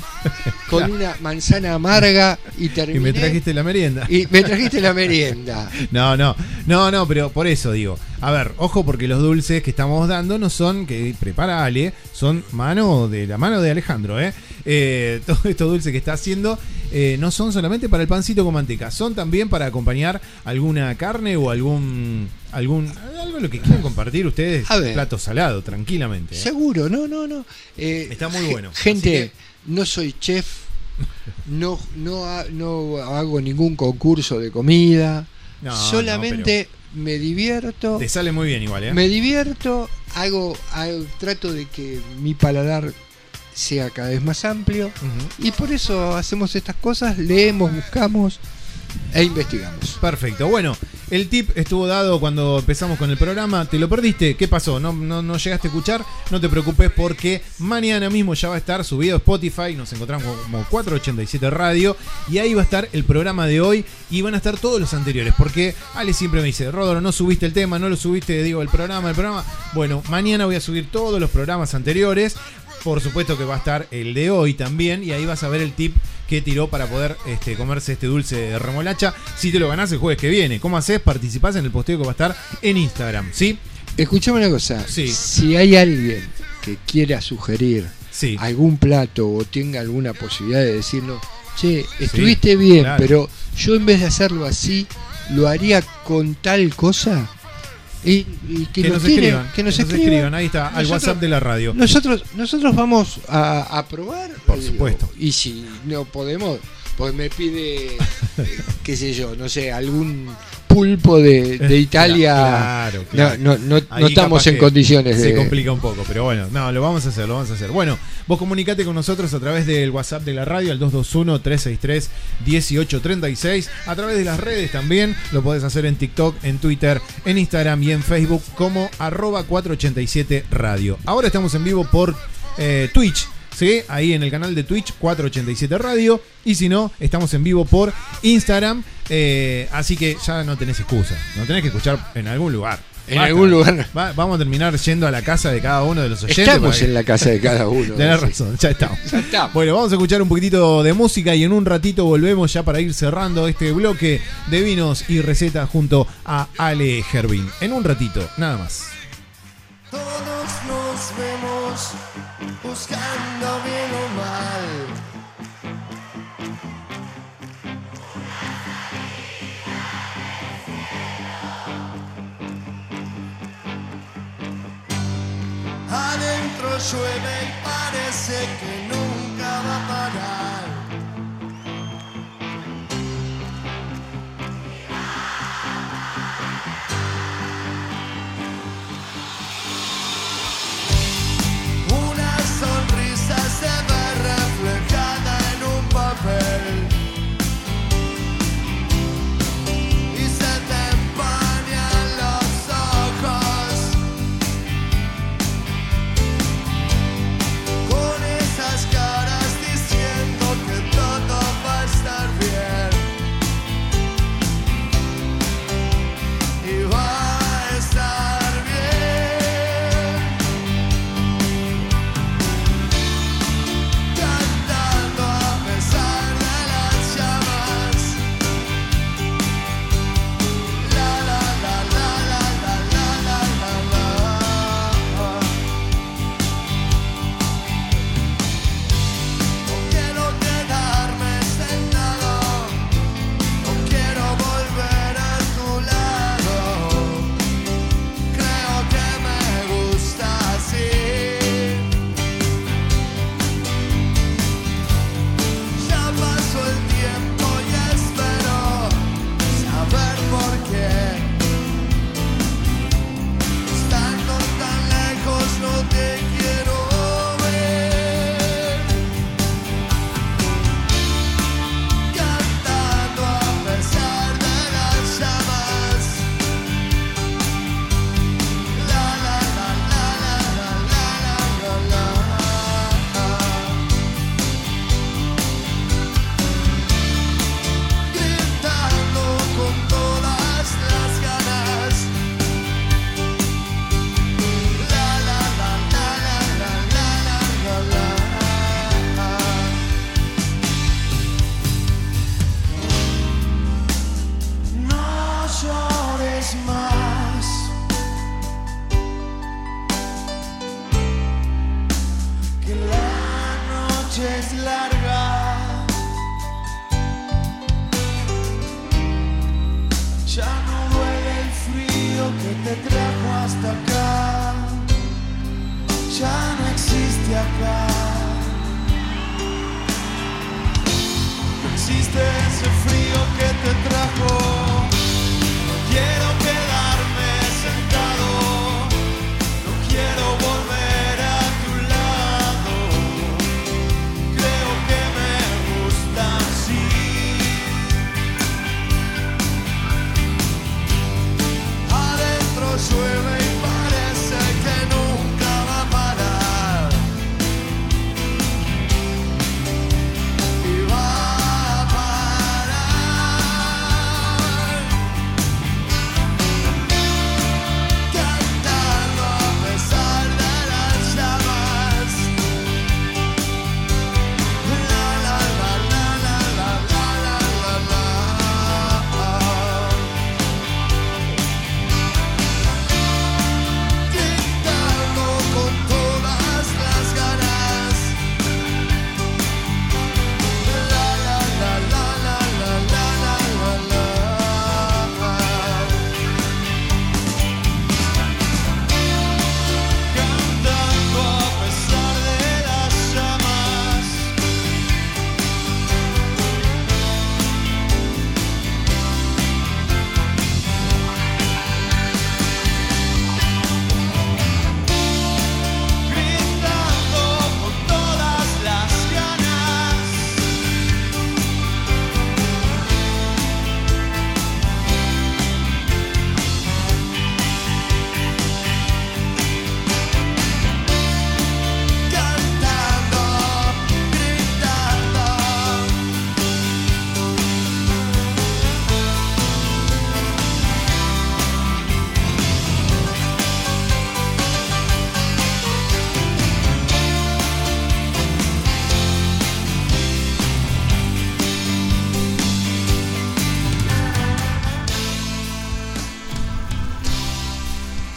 con una manzana amarga y terminé. Y me trajiste la merienda. y me trajiste la merienda. No, no, no, no, pero por eso digo. A ver, ojo porque los dulces que estamos dando no son que prepara Ale, son mano de la mano de Alejandro, ¿eh? Eh, Todos estos dulces que está haciendo eh, no son solamente para el pancito con manteca, son también para acompañar alguna carne o algún algún algo lo que quieran compartir ustedes, A ver. plato salado, tranquilamente. ¿eh? Seguro, no, no, no. Está muy bueno. Gente, no soy chef, no, no, no hago ningún concurso de comida. No, no, solamente me divierto. Te sale muy bien igual, ¿eh? Me divierto, hago, hago- trato de que mi paladar sea cada vez más amplio y por eso hacemos estas cosas, leemos, buscamos e investigamos. Perfecto. Bueno, el tip estuvo dado cuando empezamos con el programa. ¿Te lo perdiste? ¿Qué pasó? ¿No, no, no llegaste a escuchar? No te preocupes porque mañana mismo ya va a estar subido a Spotify. Nos encontramos como 487 Radio. Y ahí va a estar el programa de hoy. Y van a estar todos los anteriores. Porque Ale siempre me dice, Rodro, no subiste el tema, no lo subiste, digo, el programa, el programa. Bueno, mañana voy a subir todos los programas anteriores. Por supuesto que va a estar el de hoy también. Y ahí vas a ver el tip que tiró para poder este, comerse este dulce de remolacha. Si te lo ganás el jueves que viene. ¿Cómo haces? Participás en el posteo que va a estar en Instagram. ¿Sí? Escuchame una cosa, Sí. si hay alguien que quiera sugerir Sí. algún plato o tenga alguna posibilidad de decirnos, che, estuviste bien, claro. pero yo en vez de hacerlo así, lo haría con tal cosa. Y, y que, Que nos escriban. que nos escriban. Ahí está, al Nosotros- WhatsApp de la radio. Nosotros, nosotros vamos a, a probar. Por supuesto. Y si no podemos, pues me pide, eh, qué sé yo, no sé, algún pulpo de, de Italia. Claro, claro. No, no, no, no Ahí estamos en condiciones Se de. complica un poco, pero bueno, no, lo vamos a hacer, lo vamos a hacer. Bueno, vos comunicate con nosotros a través del WhatsApp de la radio, al 221-363-1836, a través de las redes también, lo podés hacer en TikTok, en Twitter, en Instagram y en Facebook como arroba 487 radio. Ahora estamos en vivo por eh, Twitch. ¿Sí? Ahí en el canal de Twitch 487 Radio. Y si no, estamos en vivo por Instagram. eh, así que ya no tenés excusa. No tenés que escuchar en algún lugar. En algún lugar. Va- vamos a terminar yendo a la casa de cada uno de los oyentes. Estamos en la casa de cada uno. Tenés Sí. razón, ya estamos. Ya estamos. Bueno, vamos a escuchar un poquitito de música y en un ratito volvemos ya para ir cerrando este bloque de vinos y recetas junto a Ale Gervin. En un ratito, nada más. Todos nos vemos buscando bien o mal. Adentro llueve y parece que nunca va a parar.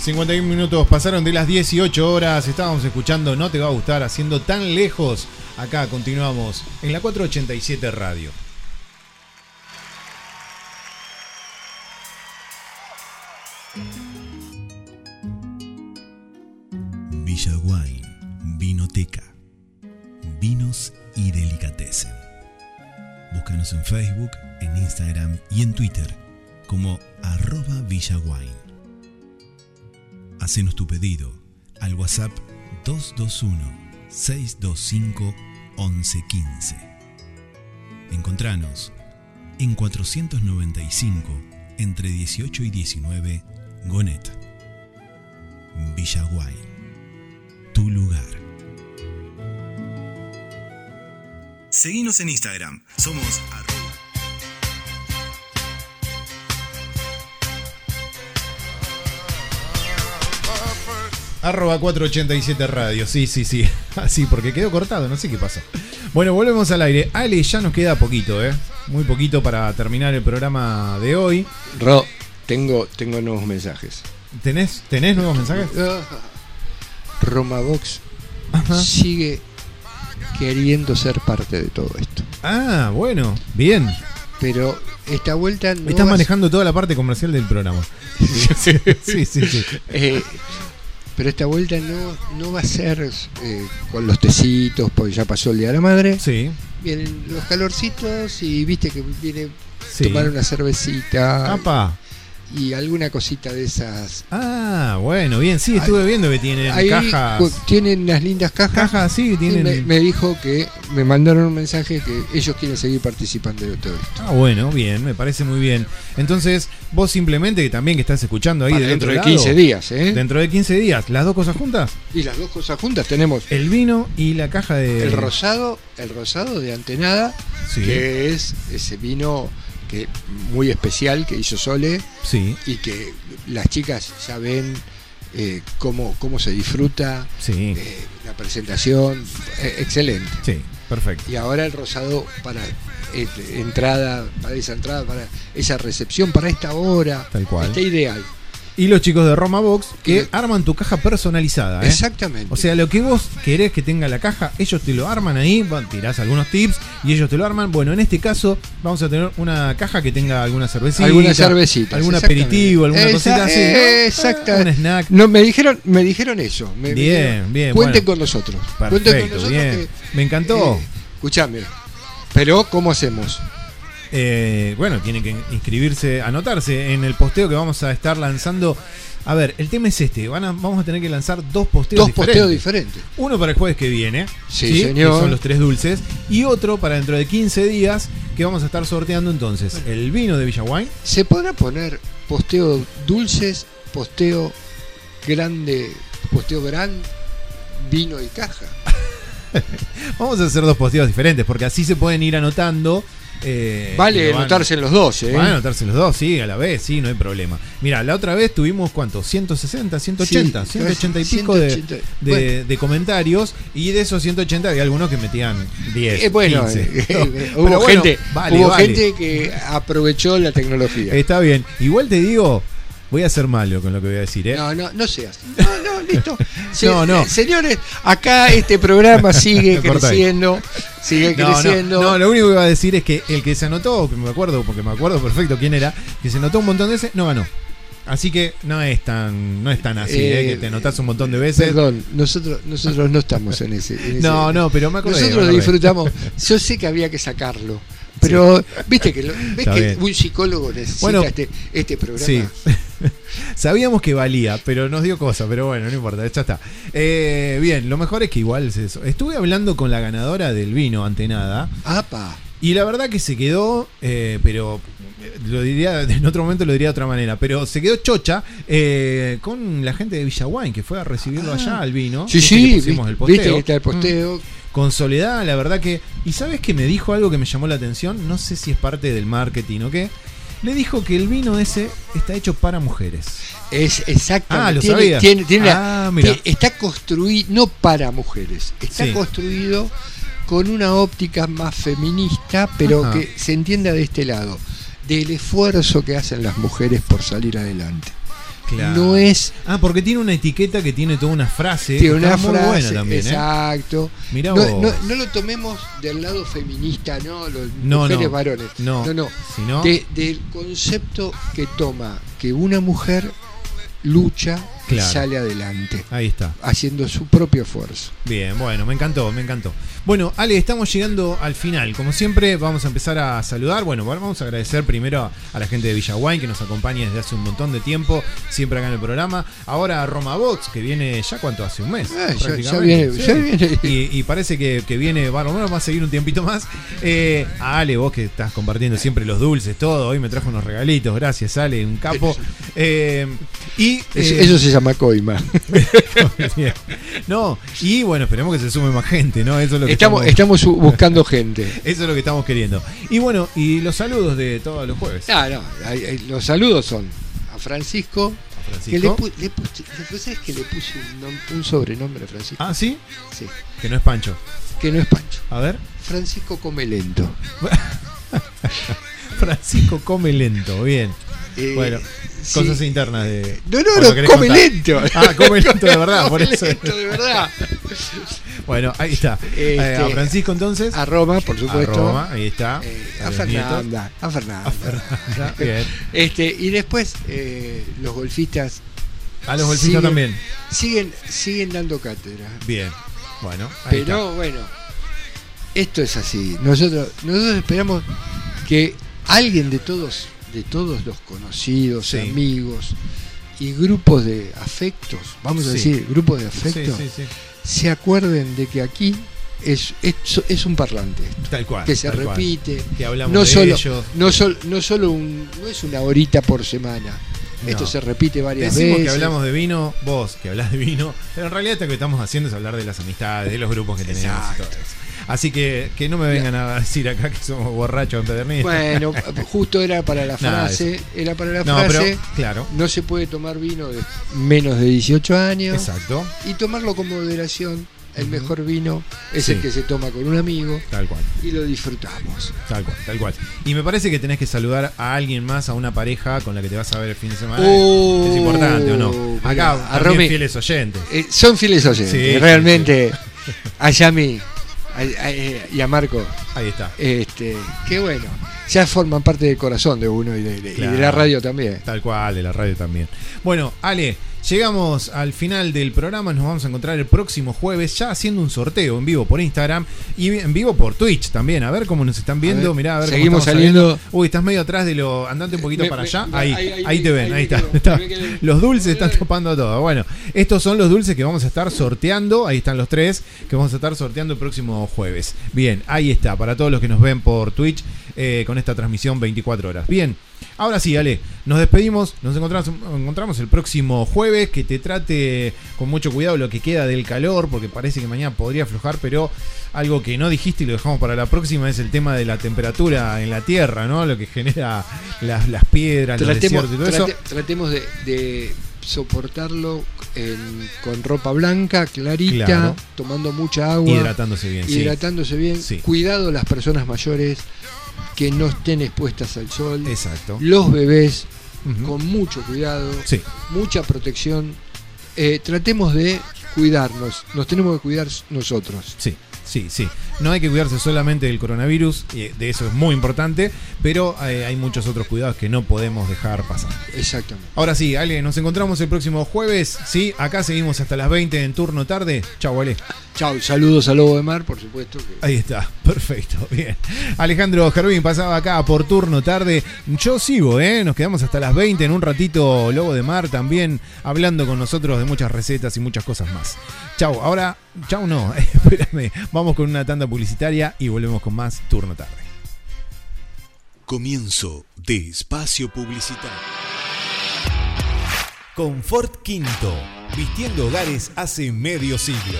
51 minutos pasaron de las 18 horas. Estábamos escuchando No Te Va a Gustar, haciendo tan lejos. Acá continuamos en la 487 Radio. Villa Wine, Vinoteca, Vinos y Delicatessen. Búscanos en Facebook, en Instagram y en Twitter como arroba Villa Wine. Hacenos tu pedido al WhatsApp 221-625-1115. Encontranos en 495 entre 18 y 19 Gonet. Villa Wine tu lugar. Seguinos en Instagram. Somos arroba Arroba 487 Radio, sí, sí, sí. Así, porque quedó cortado, no sé qué pasó. Bueno, volvemos al aire. Ale, ya nos queda poquito, ¿eh? Muy poquito para terminar el programa de hoy. Ro, tengo, tengo nuevos mensajes. ¿Tenés, ¿tenés nuevos mensajes? Romabox sigue queriendo ser parte de todo esto. Ah, bueno, bien. Pero esta vuelta no Estás manejando toda la parte comercial del programa. sí, sí, sí. Eh, pero esta vuelta no, no va a ser eh, con los tecitos, porque ya pasó el Día de la Madre. Sí. Vienen los calorcitos y viste que viene Sí. tomar una cervecita Apa. Y alguna cosita de esas. Ah, bueno, bien, sí, estuve viendo que tienen Ahí cajas. tienen unas lindas cajas. Cajas, sí, tienen. me, me dijo que me mandaron un mensaje que ellos quieren seguir participando de todo esto. Ah, bueno, bien, me parece muy bien. Entonces, vos simplemente que también que estás escuchando ahí Para dentro de lado, 15 días, ¿eh? Dentro de 15 días, las dos cosas juntas. Y las dos cosas juntas tenemos El vino y la caja de. el rosado, el rosado de Antenada, Sí. que es ese vino que muy especial que hizo Sole Sí, y que las chicas ya ven eh, cómo, cómo se disfruta, sí, eh, la presentación, eh, excelente. sí, perfecto. Y ahora el rosado para eh, entrada, para esa entrada, para esa recepción, para esta hora, Tal cual. está ideal. Y los chicos de Roma Box que arman tu caja personalizada. ¿eh? Exactamente. O sea, lo que vos querés que tenga la caja, ellos te lo arman ahí, bueno, tirás algunos tips y ellos te lo arman. Bueno, en este caso vamos a tener una caja que tenga alguna cervecita, alguna cervecita. algún aperitivo, alguna cosita así. ¿no? Exacto. Un snack. No, me dijeron, me dijeron eso. Me- Bien, bien, Cuenten bueno. con nosotros. Cuenten con Perfecto, nosotros. bien. que- Me encantó. eh, escuchame. Pero, ¿cómo hacemos? Eh, bueno, tienen que inscribirse, anotarse en el posteo que vamos a estar lanzando. A ver, el tema es este. Van a- vamos a tener que lanzar dos posteos Dos diferentes. posteos diferentes. Uno para el jueves que viene. Sí, señor. Que son los tres dulces. Y otro para dentro de 15 días que vamos a estar sorteando entonces el vino de Villaguay. ¿Se podrá poner posteo dulces, posteo grande, posteo gran, vino y caja? Vamos a hacer dos posteos diferentes porque así se pueden ir anotando. Eh, Vale van- anotarse en los dos, ¿eh? Van a anotarse los dos, sí, a la vez, sí, no hay problema. Mira, la otra vez tuvimos, ¿cuánto? 160, 180, Sí, 180 y pico de, 180. de- Bueno. de comentarios. Y de esos 180 había algunos que metían 10. Eh, bueno, 15. eh, No, eh, hubo, bueno, gente, vale, hubo vale. gente que aprovechó la tecnología. Está bien. Igual te digo, voy a ser malo con lo que voy a decir, ¿eh? No, no, no seas. No, no, listo. Se- No, no. eh, Señores, acá este programa sigue creciendo, sigue No, creciendo. no, lo único que iba a decir es que el que se anotó, que me acuerdo, porque me acuerdo perfecto quién era, que se anotó un montón de veces, no ganó. Así que no es tan, no es tan así, Eh, ¿eh? que te anotás un montón de veces. Perdón, nosotros, nosotros no estamos en ese. en ese- No, no, pero me me Nosotros acordé. disfrutamos. Yo sé que había que sacarlo. Pero, viste que, lo- ves que un psicólogo necesita Bueno, este, este programa. Sí. Sabíamos que valía, pero nos dio cosa, pero bueno, no importa, ya está. Eh, bien, lo mejor es que igual es eso. Estuve hablando con la ganadora del vino ante nada. Apa. Y la verdad que se quedó, eh, pero eh, lo diría, en otro momento lo diría de otra manera, pero se quedó chocha eh, con la gente de Villaguay, que fue a recibirlo allá al vino. Ah. Sí, sí, pusimos el viste posteo. está el posteo. Mm. Con Soledad, la verdad que. ¿Y sabes que me dijo algo que me llamó la atención? No sé si es parte del marketing o qué. Le dijo que el vino ese está hecho para mujeres. Es exactamente. Ah, lo tiene, sabía. tiene- tiene la- Ah, mira. está construido no para mujeres, está Sí. construido con una óptica más feminista, pero Ajá. que se entienda de este lado, del esfuerzo que hacen las mujeres por salir adelante. Claro. No es Ah, porque tiene una etiqueta que tiene toda una frase. tiene una muy frase, buena también, ¿eh? exacto. Mirá no, vos. no- no lo tomemos del lado feminista, no, los No, mujeres varones. No. no, no. Sino- De- del concepto que toma que una mujer lucha Claro. sale adelante, Ahí está. haciendo su propio esfuerzo. Bien, bueno, me encantó, me encantó. Bueno, Ale, estamos llegando al final. Como siempre, vamos a empezar a saludar. Bueno, vamos a agradecer primero a, la gente de Villaguay que nos acompaña desde hace un montón de tiempo, siempre acá en el programa. Ahora a Roma Box, que viene ya cuánto hace un mes. Ah, ya- viene- ya viene. Y, y parece que, que viene, bueno, va a seguir un tiempito más. Eh, a Ale, vos que estás compartiendo siempre los dulces, todo. Hoy me trajo unos regalitos, gracias, Ale, un capo. Eh, y eh, eso se llama coima. No, y bueno, esperemos que se sume más gente, ¿no? Eso es lo que Estamos, estamos bu- buscando gente. Eso es lo que estamos queriendo. Y bueno, y los saludos de todos los jueves. Ah, no, hay- los saludos son a Francisco, que le, pu- le puse, ¿vos sabés que le puse un sobrenombre a Francisco? Ah, ¿sí? Sí, Que no es Pancho. que no es Pancho. A ver. Francisco come lento. Francisco come lento, bien. Eh, Bueno, sí. cosas internas de. No, ¿O no, no, come lento. Ah, come lento de verdad, por eso. lento de verdad. Bueno, ahí está. Este, Eh, a Francisco entonces. A Roma, por supuesto. A Roma, ahí está. Eh, A a. Fernanda, a Fernanda. Bien. Este, y después eh, los golfistas A los golfistas siguen- también. siguen, siguen dando cátedra. Bien. Bueno, ahí Pero bueno, esto es así. Nosotros, nosotros esperamos que alguien de todos, de todos los conocidos, Sí. amigos y grupos de afectos, vamos a decir, grupos de afectos, sí, se acuerden de que aquí es, es, es un parlante. Tal cual. que se cual. repite, Que hablamos no de solo, ellos. no solo, no solo un, no es una horita por semana. No. Esto se repite varias Decimos veces. que hablamos de vino, vos que hablas de vino, pero en realidad lo que estamos haciendo es hablar de las amistades, de los grupos que tenemos y todo eso. Así que que no me vengan a decir acá que somos borrachos empedernistas. Bueno, justo era para la frase, era para la no, frase. pero claro, No se puede tomar vino de menos de 18 años exacto. y tomarlo con moderación El mejor vino es Sí. el que se toma con un amigo Tal cual. y lo disfrutamos. Tal cual, tal cual. Y me parece que tenés que saludar a alguien más, a una pareja con la que te vas a ver el fin de semana. Oh, es importante o no. Acá, a Romy- fieles oyentes. Eh, son fieles oyentes, Sí, sí, realmente. A Yami a- y a Marco, Ahí está. este, qué bueno. Ya forman parte del corazón de uno y de, de- y de la radio también. Tal cual, de la radio también. Bueno, Ale, llegamos al final del programa. Nos vamos a encontrar el próximo jueves, ya haciendo un sorteo en vivo por Instagram y en vivo por Twitch también. A ver cómo nos están viendo. Mirá, a ver cómo seguimos estamos saliendo. Uy, estás medio atrás de lo. Andate un poquito Me- para me- allá. me- Ahí, ahí, te ven, ahí está. quedo. Los dulces están topando todo. Bueno, estos son los dulces que vamos a estar sorteando. Ahí están los tres que vamos a estar sorteando el próximo jueves. Bien, ahí está. Para todos los que nos ven por Twitch eh, con esta transmisión 24 horas. Bien. Ahora sí, Ale, nos despedimos, nos encontramos, encontramos el próximo jueves, que te trate con mucho cuidado lo que queda del calor, porque parece que mañana podría aflojar, pero algo que no dijiste y lo dejamos para la próxima es el tema de la temperatura en la Tierra, ¿no? Lo que genera las, las piedras, los Tratemos, desiertos y todo eso. trate- tratemos de, de soportarlo en- con ropa blanca, clarita, Claro. tomando mucha agua, Hidratándose bien, sí. hidratándose bien. Sí. Cuidado las personas mayores que no estén expuestas al sol. Exacto. Los bebés, con mucho cuidado, Sí. mucha protección. Eh, tratemos de cuidarnos, nos tenemos que cuidar nosotros. Sí, sí, sí. No hay que cuidarse solamente del coronavirus, de eso es muy importante, pero eh, hay muchos otros cuidados que no podemos dejar pasar. Exactamente. Ahora sí, Ale, nos encontramos el próximo jueves. Sí, acá seguimos hasta las 20 en turno tarde. Chau, Ale. Chao, saludos a Lobo de Mar, por supuesto. que- Ahí está, perfecto, bien. Alejandro Gervín pasaba acá por turno tarde. Yo sigo, ¿eh? Nos quedamos hasta las 20 en un ratito. Lobo de Mar también hablando con nosotros de muchas recetas y muchas cosas más. Chau, ahora, chau no, espérame. Vamos con una tanda publicitaria y volvemos con más turno tarde. Comienzo de espacio publicitario. Confort Quinto. Vistiendo hogares hace medio siglo.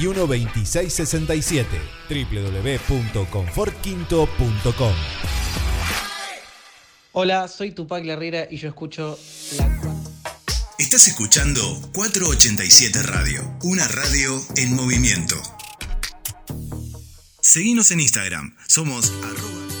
221-541-2667. www.confortquinto.com Hola, soy Tupac Herrera y yo escucho la Estás escuchando 487 Radio, una radio en movimiento. Seguinos en Instagram, somos arroba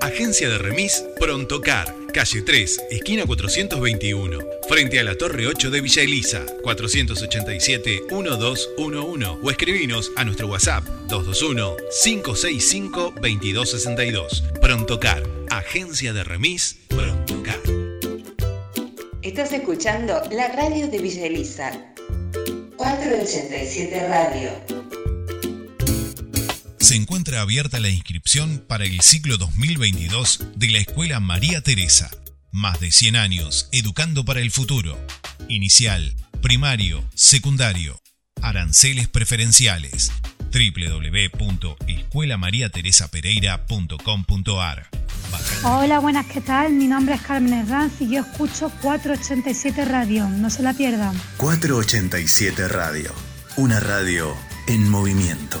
agencia de remis Prontocar, calle 3, esquina 421, frente a la Torre 8 de Villa Elisa, 487-1211 o escribinos a nuestro WhatsApp 221-565-2262. Prontocar, agencia de remis Prontocar. Estás escuchando la radio de Villa Elisa. 487 Radio. Se encuentra abierta la inscripción para el ciclo 2022 de la Escuela María Teresa. Más de 100 años educando para el futuro. Inicial, primario, secundario. Aranceles preferenciales. www.escuelamariateresapereira.com.ar Hola, buenas, ¿qué tal? Mi nombre es Carmen Herranz y yo escucho 487 Radio. No se la pierdan. 487 Radio. Una radio en movimiento.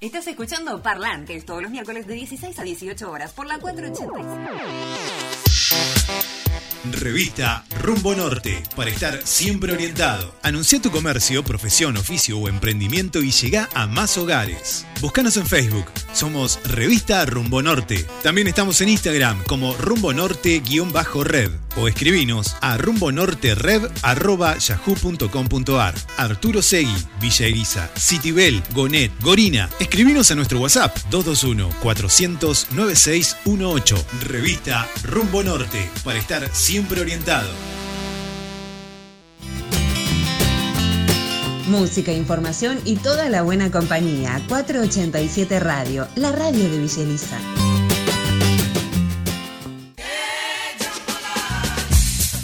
Estás escuchando Parlantes todos los miércoles de 16 a 18 horas por la 486. Revista Rumbo Norte, para estar siempre orientado. Anuncia tu comercio, profesión, oficio o emprendimiento y llega a más hogares. Búscanos en Facebook, somos Revista Rumbo Norte. También estamos en Instagram como Rumbo Norte-Red o escribinos a rumbonorterev.yahoo.com.ar Arturo Segui, Villa Eriza, Citibel, Gonet, Gorina. Escribinos a nuestro WhatsApp 221-400-9618. Revista Rumbo Norte, para estar siempre orientado. Música, información y toda la buena compañía. 487 Radio, la radio de Villa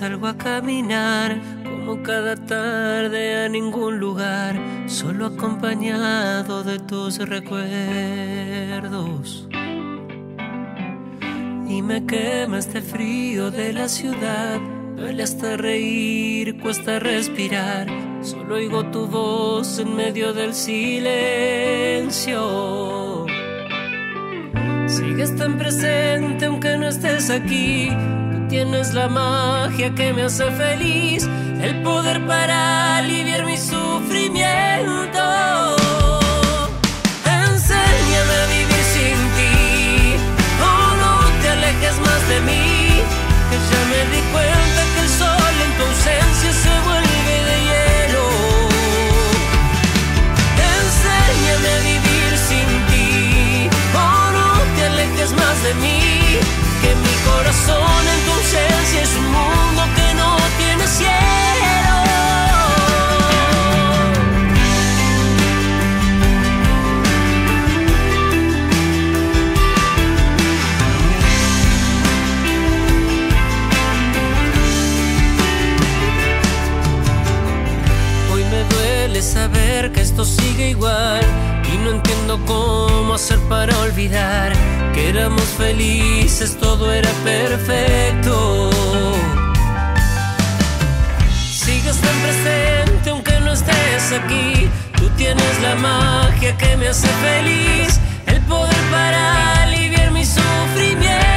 Salgo a caminar, como cada tarde a ningún lugar, solo acompañado de tus recuerdos. Y me quema este frío de la ciudad, duele hasta reír, cuesta respirar, solo oigo tu voz en medio del silencio. Sigues tan presente aunque no estés aquí. Tienes la magia que me hace feliz, el poder para aliviar mi sufrimiento. Enséñame a vivir sin ti, oh no te alejes más de mí, que ya me di cuenta que el sol en tu ausencia se vuelve de hielo. Enséñame a vivir sin ti, oh no te alejes más de mí, que mi corazón sigue igual y no entiendo cómo hacer para olvidar que éramos felices, todo era perfecto. Sigues tan presente aunque no estés aquí, tú tienes la magia que me hace feliz, el poder para aliviar mi sufrimiento.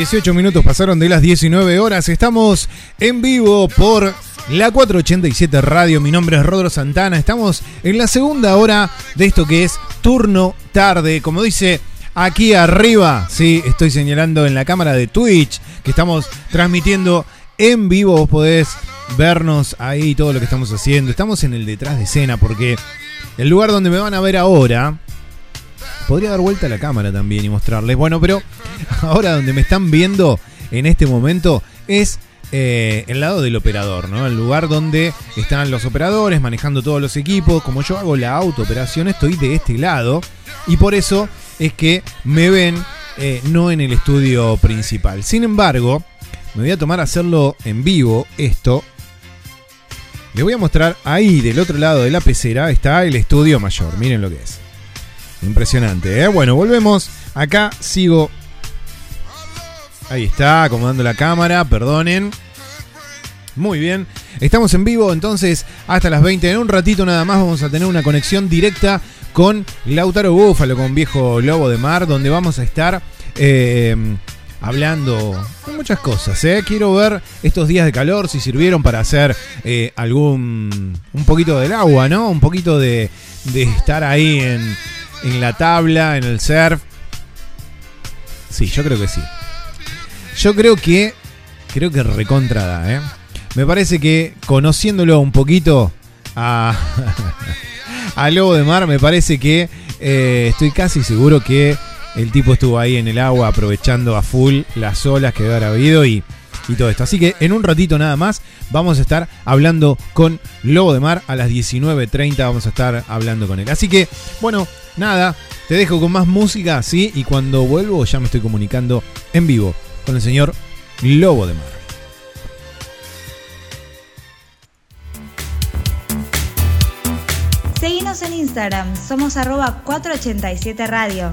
18 minutos pasaron de las 19 horas. Estamos en vivo por la 487 Radio. Mi nombre es Rodro Santana. Estamos en la segunda hora de esto que es turno tarde. Como dice aquí arriba, sí, estoy señalando en la cámara de Twitch que estamos transmitiendo en vivo. Vos podés vernos ahí todo lo que estamos haciendo. Estamos en el detrás de escena porque el lugar donde me van a ver ahora. Podría dar vuelta a la cámara también y mostrarles. Bueno, pero ahora donde me están viendo en este momento es eh, el lado del operador, ¿no? El lugar donde están los operadores manejando todos los equipos. Como yo hago la autooperación, estoy de este lado. Y por eso es que me ven eh, no en el estudio principal. Sin embargo, me voy a tomar a hacerlo en vivo esto. Les voy a mostrar ahí del otro lado de la pecera está el estudio mayor. Miren lo que es. Impresionante, ¿eh? Bueno, volvemos. Acá sigo. Ahí está, acomodando la cámara, perdonen. Muy bien. Estamos en vivo entonces hasta las 20. En un ratito nada más vamos a tener una conexión directa con Lautaro Búfalo, con Viejo Lobo de Mar, donde vamos a estar eh, hablando de muchas cosas. ¿eh? Quiero ver estos días de calor si sirvieron para hacer eh, algún. un poquito del agua, ¿no? Un poquito de, de estar ahí en, en la tabla, en el surf. Sí, yo creo que sí. Yo creo que. Creo que recontra da, ¿eh? Me parece que conociéndolo un poquito a. a Lobo de Mar, me parece que. eh, estoy casi seguro que el tipo estuvo ahí en el agua aprovechando a full las olas que debe haber habido y, y todo esto. Así que en un ratito nada más vamos a estar hablando con Lobo de Mar a las 19.30 vamos a estar hablando con él. Así que, bueno, nada, te dejo con más música, ¿sí? Y cuando vuelvo ya me estoy comunicando en vivo con el señor Lobo de Mar. Seguinos en Instagram, somos arroba 487 Radio.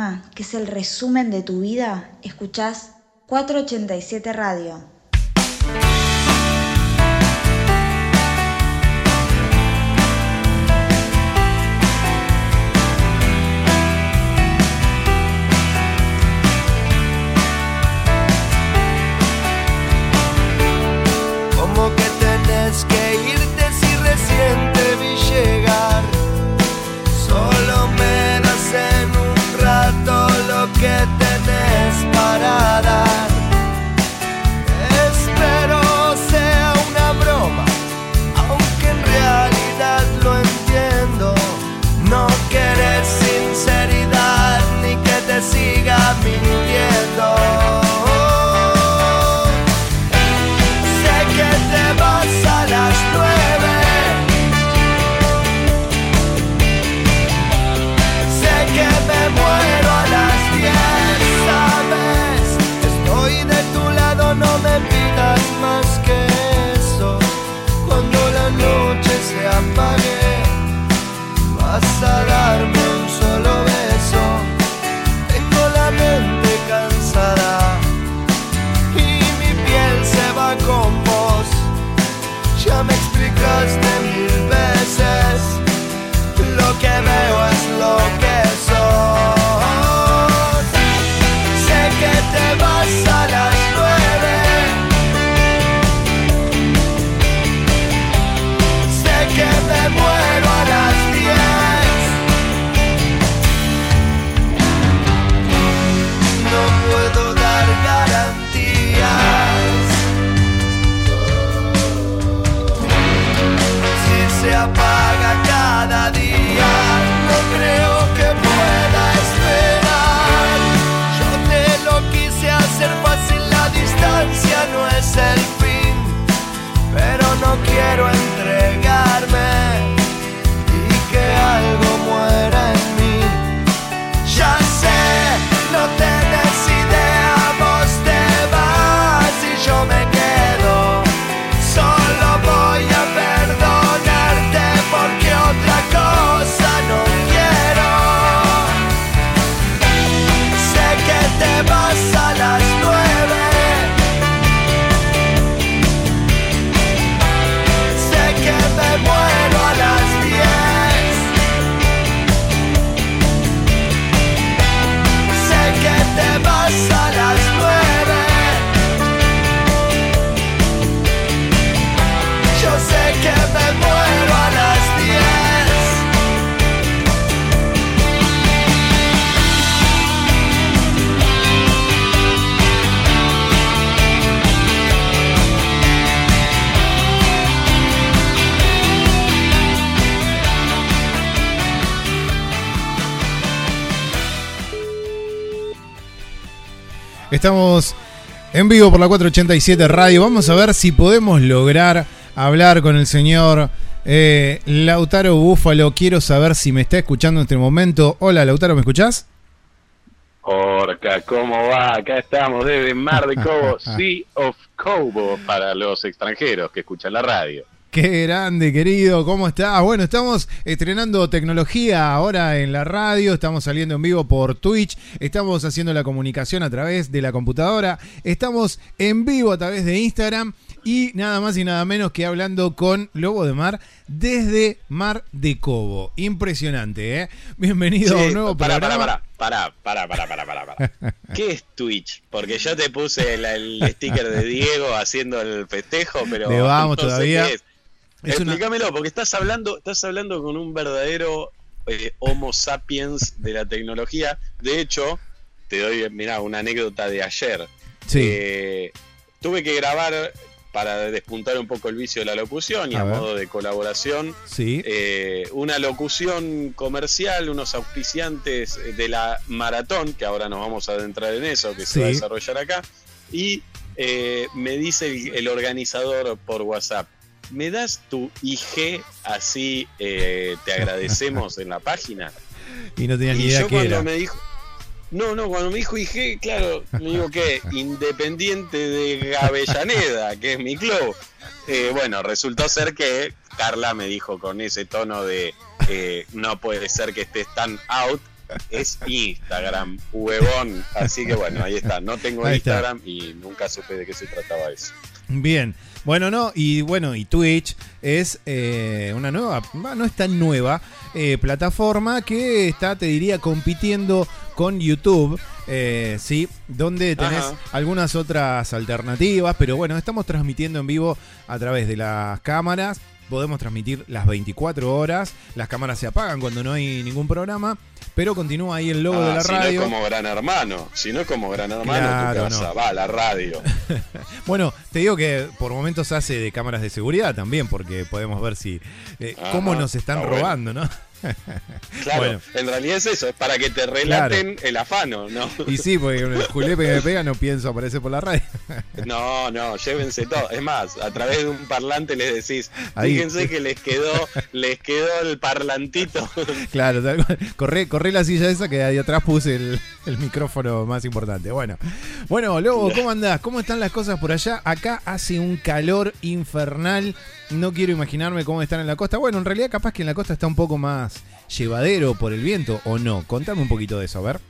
Tema, que es el resumen de tu vida, escuchás 487 Radio. Estamos en vivo por la 487 Radio. Vamos a ver si podemos lograr hablar con el señor eh, Lautaro Búfalo. Quiero saber si me está escuchando en este momento. Hola, Lautaro, ¿me escuchás? Orca, ¿cómo va? Acá estamos desde Mar de Cobo, Sea of Cobo, para los extranjeros que escuchan la radio. Qué grande, querido, ¿cómo estás? Bueno, estamos estrenando tecnología ahora en la radio, estamos saliendo en vivo por Twitch, estamos haciendo la comunicación a través de la computadora, estamos en vivo a través de Instagram y nada más y nada menos que hablando con Lobo de Mar desde Mar de Cobo. Impresionante, ¿eh? Bienvenido a un nuevo para, programa. para, para, para, para, para, para, para. ¿Qué es Twitch? Porque yo te puse el, el sticker de Diego haciendo el festejo, pero Le vamos no sé todavía. qué es. Es una- Explícamelo, porque estás hablando, estás hablando con un verdadero eh, Homo sapiens de la tecnología. De hecho, te doy, mira, una anécdota de ayer. Sí. Eh, tuve que grabar para despuntar un poco el vicio de la locución y A modo de colaboración Sí. eh, una locución comercial, unos auspiciantes de la maratón, que ahora nos vamos a adentrar en eso, que se va a desarrollar acá, y eh, me dice el, el organizador por WhatsApp, ¿me das tu IG así eh, te agradecemos en la página? Y no tenías ni Y idea yo qué cuando era. me dijo, no, no, cuando me dijo IG, claro, me digo que Independiente de Avellaneda, que es mi club. Eh, bueno, resultó ser que Carla me dijo con ese tono de eh, no puede ser que estés tan out, es Instagram, huevón. Así que bueno, ahí está. No tengo Ahí está. Instagram y nunca supe de qué se trataba eso. Bien, bueno, no, y bueno, y Twitch es eh, una nueva, va, no es tan nueva, eh, plataforma que está, te diría, compitiendo con YouTube, eh, sí, donde tenés Ajá. algunas otras alternativas, pero bueno, estamos transmitiendo en vivo a través de las cámaras. Podemos transmitir las 24 horas, las cámaras se apagan cuando no hay ningún programa, pero continúa ahí el logo Ah, de la si radio. no es como Gran Hermano, si no es como Gran Hermano, Claro, tu casa no. va a la radio. Bueno, te digo que por momentos hace de cámaras de seguridad también, porque podemos ver si eh, cómo nos están bueno. robando, ¿no? Claro, Bueno. en realidad es eso, es para que te relaten el afano, ¿no? Y sí, porque el julepe que me pega no pienso aparecer por la radio. No, no, llévense todo. Es más, a través de un parlante les decís, Ahí. fíjense que les quedó, les quedó el parlantito. Claro, corre, corre la silla esa que ahí atrás puse el, el micrófono más importante. Bueno, bueno, Lobo, ¿cómo andás? ¿Cómo están las cosas por allá? Acá hace un calor infernal. No quiero imaginarme cómo están en la costa. Bueno, en realidad capaz que en la costa está un poco más llevadero por el viento o no. Contame un poquito de eso, a ver.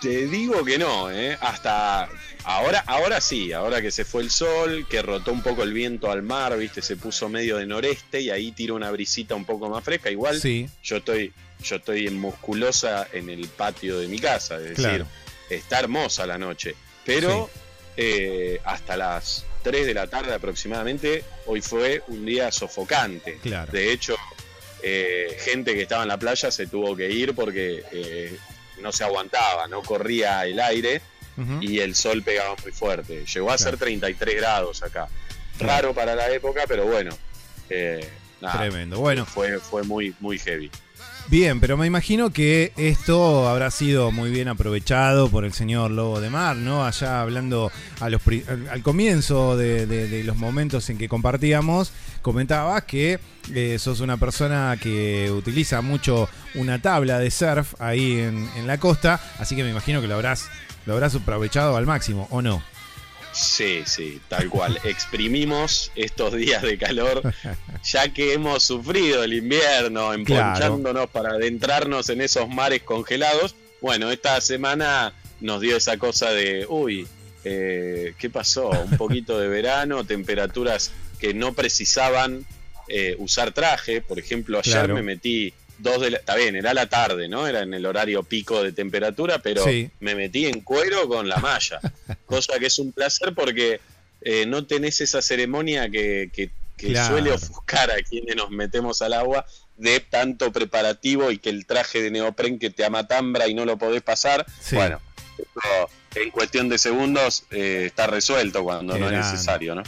Te digo que no, ¿eh? Hasta ahora, ahora sí, ahora que se fue el sol, que rotó un poco el viento al mar, viste, se puso medio de noreste y ahí tira una brisita un poco más fresca. Igual Sí. yo estoy, yo estoy en musculosa en el patio de mi casa, es decir, está hermosa la noche. Pero eh, hasta las 3 de la tarde aproximadamente, hoy fue un día sofocante. Claro. De hecho, eh, gente que estaba en la playa se tuvo que ir porque eh, no se aguantaba, no corría el aire y el sol pegaba muy fuerte. Llegó a Claro. ser 33 grados acá. Raro para la época, pero bueno. eh, nada, Tremendo. Bueno. Fue, fue muy, muy heavy. Bien, pero me imagino que esto habrá sido muy bien aprovechado por el señor Lobo de Mar, ¿no? Allá hablando a los al, comienzo de los momentos en que compartíamos, comentabas que eh, sos una persona que utiliza mucho una tabla de surf ahí en, en la costa, así que me imagino que lo habrás, lo habrás aprovechado al máximo, ¿o no? Sí, sí, tal cual. Exprimimos estos días de calor, ya que hemos sufrido el invierno, emponchándonos para adentrarnos en esos mares congelados. Bueno, esta semana nos dio esa cosa de, uy, eh, ¿qué pasó? Un poquito de verano, temperaturas que no precisaban eh, usar traje. Por ejemplo, ayer Claro. me metí dos de la... Está bien, era la tarde, ¿no? Era en el horario pico de temperatura, pero Sí. me metí en cuero con la malla. cosa que es un placer porque eh, no tenés esa ceremonia que, que- que Claro. suele ofuscar a quienes nos metemos al agua de tanto preparativo y que el traje de neopren que te amatambra y no lo podés pasar. Sí. Bueno, eso en cuestión de segundos eh, está resuelto cuando Qué no es necesario, ¿no?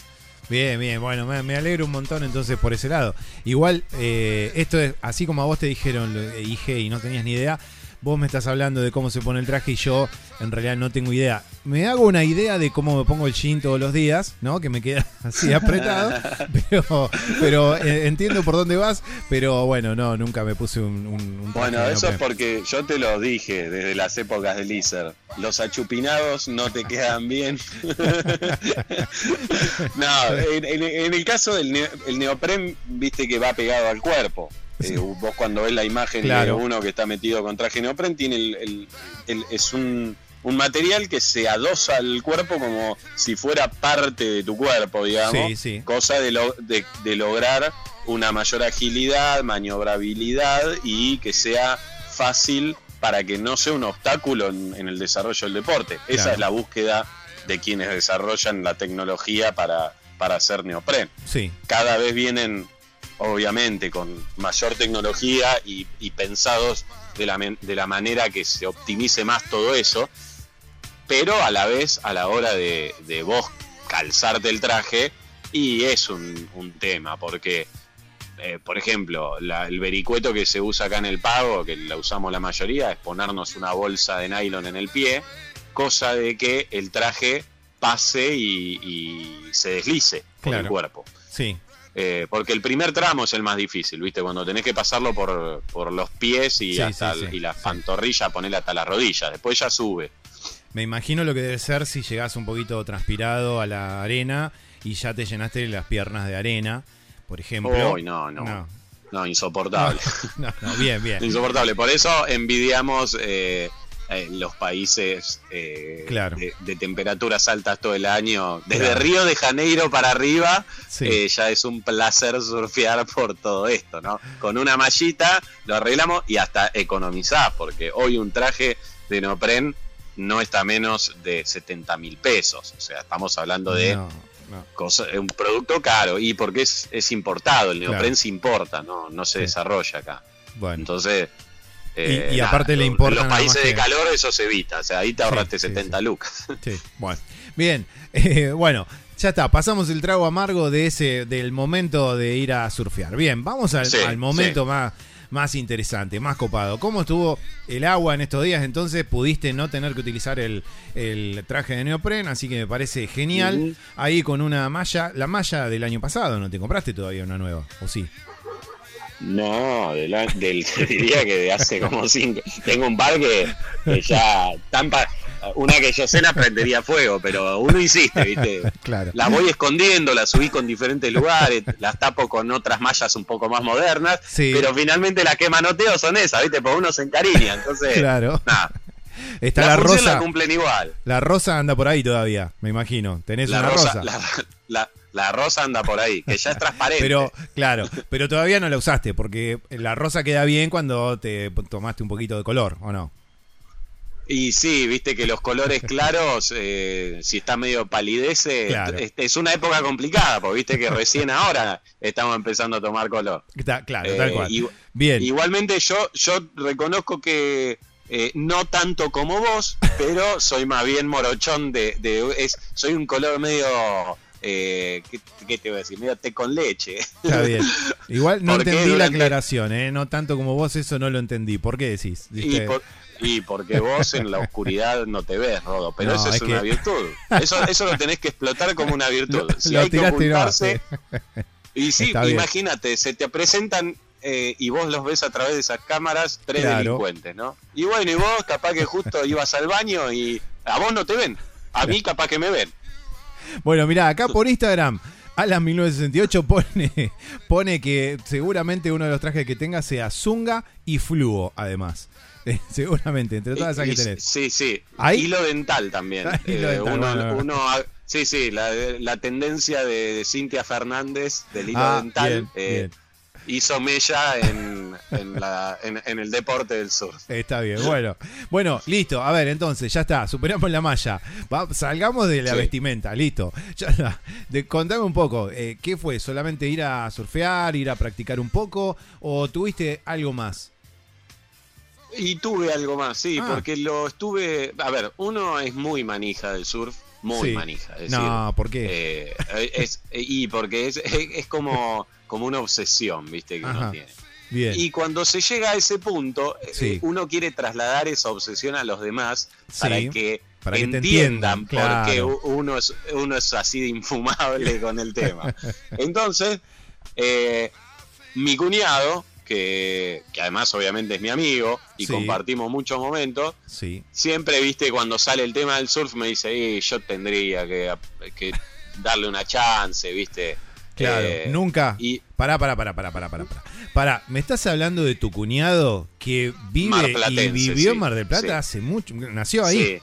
Bien, bien, bueno, me, me alegro un montón entonces por ese lado. Igual, eh, esto es, así como a vos te dijeron, dije y no tenías ni idea, vos me estás hablando de cómo se pone el traje y yo en realidad no tengo idea. Me hago una idea de cómo me pongo el jean todos los días, ¿no? Que me queda así apretado, pero, pero eh, entiendo por dónde vas, pero bueno, no, nunca me puse un, un- un traje Bueno, eso es porque yo te lo dije desde las épocas de Lizard. Los achupinados no te quedan bien. no, en, en- en el caso del neo- el neopren, viste que va pegado al cuerpo. Eh, vos cuando ves la imagen Claro. de uno que está metido con traje neopren, tiene el, el- el- es un, un material que se adosa al cuerpo como si fuera parte de tu cuerpo, digamos. Sí, sí. Cosa de, lo- de- de lograr una mayor agilidad, maniobrabilidad y que sea fácil para que no sea un obstáculo en, en el desarrollo del deporte. Esa es la búsqueda de quienes desarrollan la tecnología para, para hacer neopren. Sí, Cada vez vienen, obviamente, con mayor tecnología y, y pensados de la, de la manera que se optimice más todo eso, pero a la vez, a la hora de, de vos calzarte el traje, y es un, un tema, porque, eh, por ejemplo, la- el vericueto que se usa acá en el pago, que la usamos la mayoría, es ponernos una bolsa de nylon en el pie, cosa de que el traje pase y, y se deslice por el Claro. cuerpo. sí. Eh, porque el primer tramo es el más difícil, ¿viste? Cuando tenés que pasarlo por, por los pies y, Sí, hasta sí, sí, y la pantorrilla, ponerla hasta la rodilla. Después ya sube. Me imagino lo que debe ser si llegás un poquito transpirado a la arena y ya te llenaste las piernas de arena, por ejemplo. Uy, no, no. no, insoportable. No, no, bien, bien. Insoportable. Por eso envidiamos eh, eh, los países eh, Claro. de, de temperaturas altas todo el año. Desde Claro. Río de Janeiro para arriba, Sí. eh, ya es un placer surfear por todo esto, ¿no? Con una mallita lo arreglamos y hasta economizás, porque hoy un traje de neopren no está menos de 70 mil pesos. O sea, estamos hablando de No, no. cosa- un producto caro y porque es, es importado, el neopren Claro. se importa, no, no se Sí. desarrolla acá. Bueno. Entonces, eh, Y- y aparte le importa Los países de que- calor eso se evita, o sea, ahí te ahorraste 70 lucas. Sí, bueno. Bien, eh, bueno, ya está, pasamos el trago amargo de ese, del momento de ir a surfear. Bien, vamos al, Sí, al momento sí. más, más interesante, más copado. ¿Cómo estuvo el agua en estos días? Entonces pudiste no tener que utilizar el, el traje de neopren, así que me parece genial. Ahí con una malla, la malla del año pasado, ¿no te compraste todavía una nueva? ¿O sí? No, de la- del, te diría que de hace como cinco. Tengo un par que, que ya tampa, una que yo sé la prendería fuego, pero uno insiste, ¿viste? Claro. Las voy escondiendo, las subí con diferentes lugares, las tapo con otras mallas un poco más modernas, Sí. pero finalmente las que manoteo son esas, ¿viste? Porque uno se encariña, entonces, Claro. nada. Está la, la, rosa. la cumplen igual. La rosa anda por ahí todavía, me imagino. Tenés La una rosa, rosa. La, la- la rosa anda por ahí, que ya es transparente. Pero, claro, pero todavía no la usaste, porque la rosa queda bien cuando te tomaste un poquito de color, ¿o no? Y sí, viste que los colores claros, eh, si está medio palidece, Claro. es, es una época complicada, porque viste que recién ahora estamos empezando a tomar color. Está, claro, Eh, tal cual. igu- Bien. Igualmente yo, yo reconozco que eh, no tanto como vos, pero soy más bien morochón de, de- es, soy un color medio, eh, ¿qué, qué te voy a decir? Medio té con leche. Está bien. Igual no entendí la aclaración, ¿eh? No tanto como vos, eso no lo entendí. ¿Por qué decís? Y, por- y porque vos en la oscuridad no te ves, Rodo, pero No, eso es, es una virtud. Eso, eso lo tenés que explotar como una virtud. Si lo hay que ocultarse, y sí, Está bien. imagínate, se te presentan eh, y vos los ves a través de esas cámaras tres Claro. delincuentes, ¿no? Y bueno, y vos capaz que justo ibas al baño y a vos no te ven, a mí capaz que me ven. Bueno, mirá, acá por Instagram, Alan1968 pone, pone que seguramente uno de los trajes que tenga sea Zunga y Fluo, además. Eh, seguramente, entre todas esas que tenés. Sí, sí. ¿Hay? Hilo dental también. Eh, uno, bueno, uno sí, sí, la, la tendencia de, de Cintia Fernández del hilo Ah, dental bien, eh, bien. Hizo mella en, en, la- en- en el deporte del sur. Está bien, bueno. Bueno, listo. A ver, entonces, ya está. Superamos la malla. Va- salgamos de la Sí. vestimenta, listo. Ya está. De, contame un poco, eh, ¿qué fue? ¿Solamente ir a surfear, ir a practicar un poco? ¿O tuviste algo más? Y tuve algo más, sí, Ah. porque lo estuve. A ver, uno es muy manija del surf, muy Sí. manija. Es No, decir, ¿por qué? eh, es, y porque es, es como, como una obsesión, viste, que Ajá. uno tiene. Bien. Y cuando se llega a ese punto, eh, uno quiere trasladar esa obsesión a los demás para que para que te entiendan entiendan, por qué uno es, uno es así de infumable con el tema. Entonces, eh, mi cuñado, que, que además obviamente es mi amigo y Sí. compartimos muchos momentos, Sí. siempre, viste, cuando sale el tema del surf me dice, "Eh, yo tendría que, que darle una chance, viste. Claro, Eh, nunca. y- Pará, pará, pará, pará, pará, pará. pará. Pará, ¿me estás hablando de tu cuñado que vive y vivió en sí, Mar del Plata sí. hace mucho? ¿Nació ahí? Sí.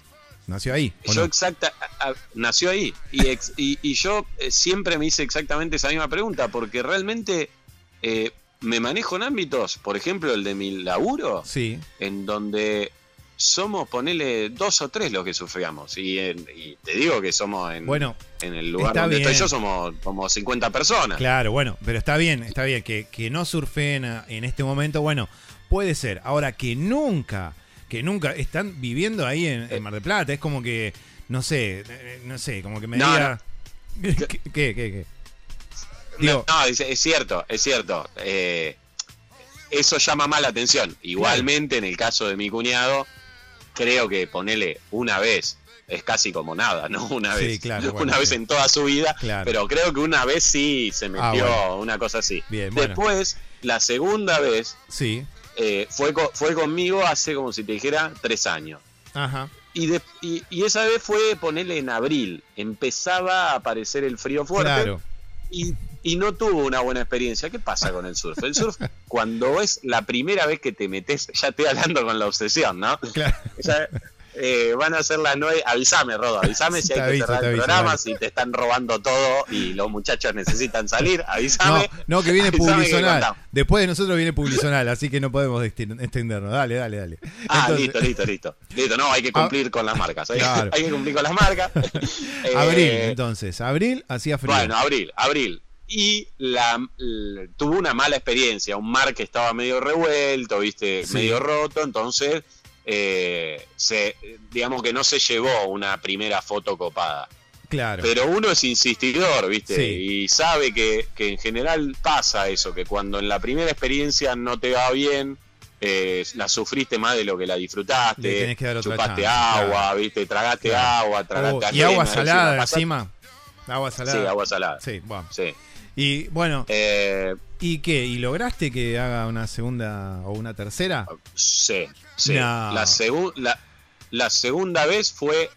¿Nació ahí? ¿o Yo no? exacta, a- a- nació ahí y, ex- y, y yo eh, siempre me hice exactamente esa misma pregunta porque realmente eh, me manejo en ámbitos, por ejemplo el de mi laburo, Sí. en donde somos, ponele, dos o tres los que sufríamos y, y te digo que somos en, Bueno, en el lugar donde estoy yo somos como 50 personas. Claro, bueno, pero está bien, está bien. Que, que no surfeen a- en este momento, bueno, puede ser. Ahora, que nunca, que nunca están viviendo ahí en, en Mar del Plata, es como que, no sé, eh, no sé, como que me No, diga... ¿Qué, qué, qué? No, no, es, es cierto, es cierto. Eh, eso llama más la atención. Igualmente, en el caso de mi cuñado, creo que ponerle una vez es casi como nada, ¿no? Una Sí, vez. claro, bueno, una vez en toda su vida. Claro. Pero creo que una vez sí se metió Ah, bueno. una cosa así. Bien, bueno. Después, la segunda vez Sí, eh, fue, fue conmigo hace como si te dijera tres años. ajá. Y, de- y, y esa vez fue ponerle en abril. Empezaba a aparecer el frío fuerte. Claro. Y, y no tuvo una buena experiencia. ¿Qué pasa con el surf? El surf, cuando es la primera vez que te metes, ya estoy hablando con la obsesión, ¿no? Claro. Ya, eh, van a ser las nueve. Avísame, Rodo, avísame si hay que aviso, cerrar el aviso, programa, si te están robando todo y los muchachos necesitan salir. Avísame. no, que viene publizonal. Después de nosotros viene publizonal, así que no podemos exten- extendernos. Dale, dale, dale. Ah, Entonces- listo, listo, listo. Listo, no, hay que cumplir con las marcas. Hay, Claro. hay que cumplir con las marcas. Eh, Abril, entonces. Abril hacía frío. Bueno, abril, abril. Y la, tuvo una mala experiencia, un mar que estaba medio revuelto, viste, Sí. medio roto, entonces eh, se, digamos que no se llevó una primera foto copada. claro. Pero uno es insistidor, viste, Sí. y sabe que, que en general pasa eso, que cuando en la primera experiencia no te va bien, eh, la sufriste más de lo que la disfrutaste, tenés que chupaste chance, agua, claro. viste, tragaste Claro. agua, tragaste Oh, y agua salada encima. Agua salada. Sí, agua salada. Sí, bueno. Sí. Y bueno, Eh, ¿y qué? ¿Y lograste que haga una segunda o una tercera? Sí, sí. No. La, segu- la, la segunda vez fue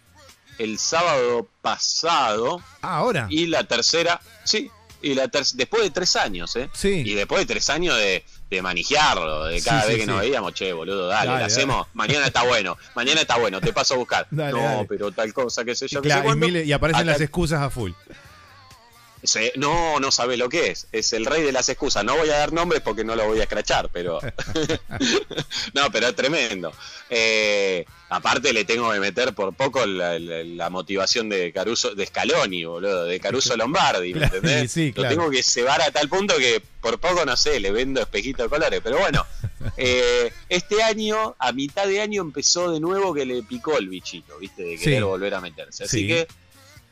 el sábado pasado Ah, ahora. y la tercera, sí, y la ter- después de tres años, ¿eh? Sí. Y después de tres años de, de manejarlo, de cada Sí, vez sí, que nos veíamos, che, boludo, dale, Dale, la dale. hacemos, mañana está bueno, mañana está bueno, te paso a buscar. Dale, no, pero tal cosa, qué sé yo, Claro, y, cuándo. mil- y aparecen Acá- las excusas a full. Sí, no, no sabe lo que es. Es el rey de las excusas. No voy a dar nombres porque no lo voy a escrachar, pero. no, pero es tremendo. Eh, aparte, le tengo que meter por poco la, la- la motivación de Caruso, de Scaloni, boludo, de Caruso Lombardi, ¿me entendés? sí, claro. Lo tengo que cebar a tal punto que por poco, no sé, le vendo espejitos de colores. Pero bueno, eh, este año, a mitad de año, empezó de nuevo que le picó el bichito, ¿viste? De Sí. querer volver a meterse. Así Sí. que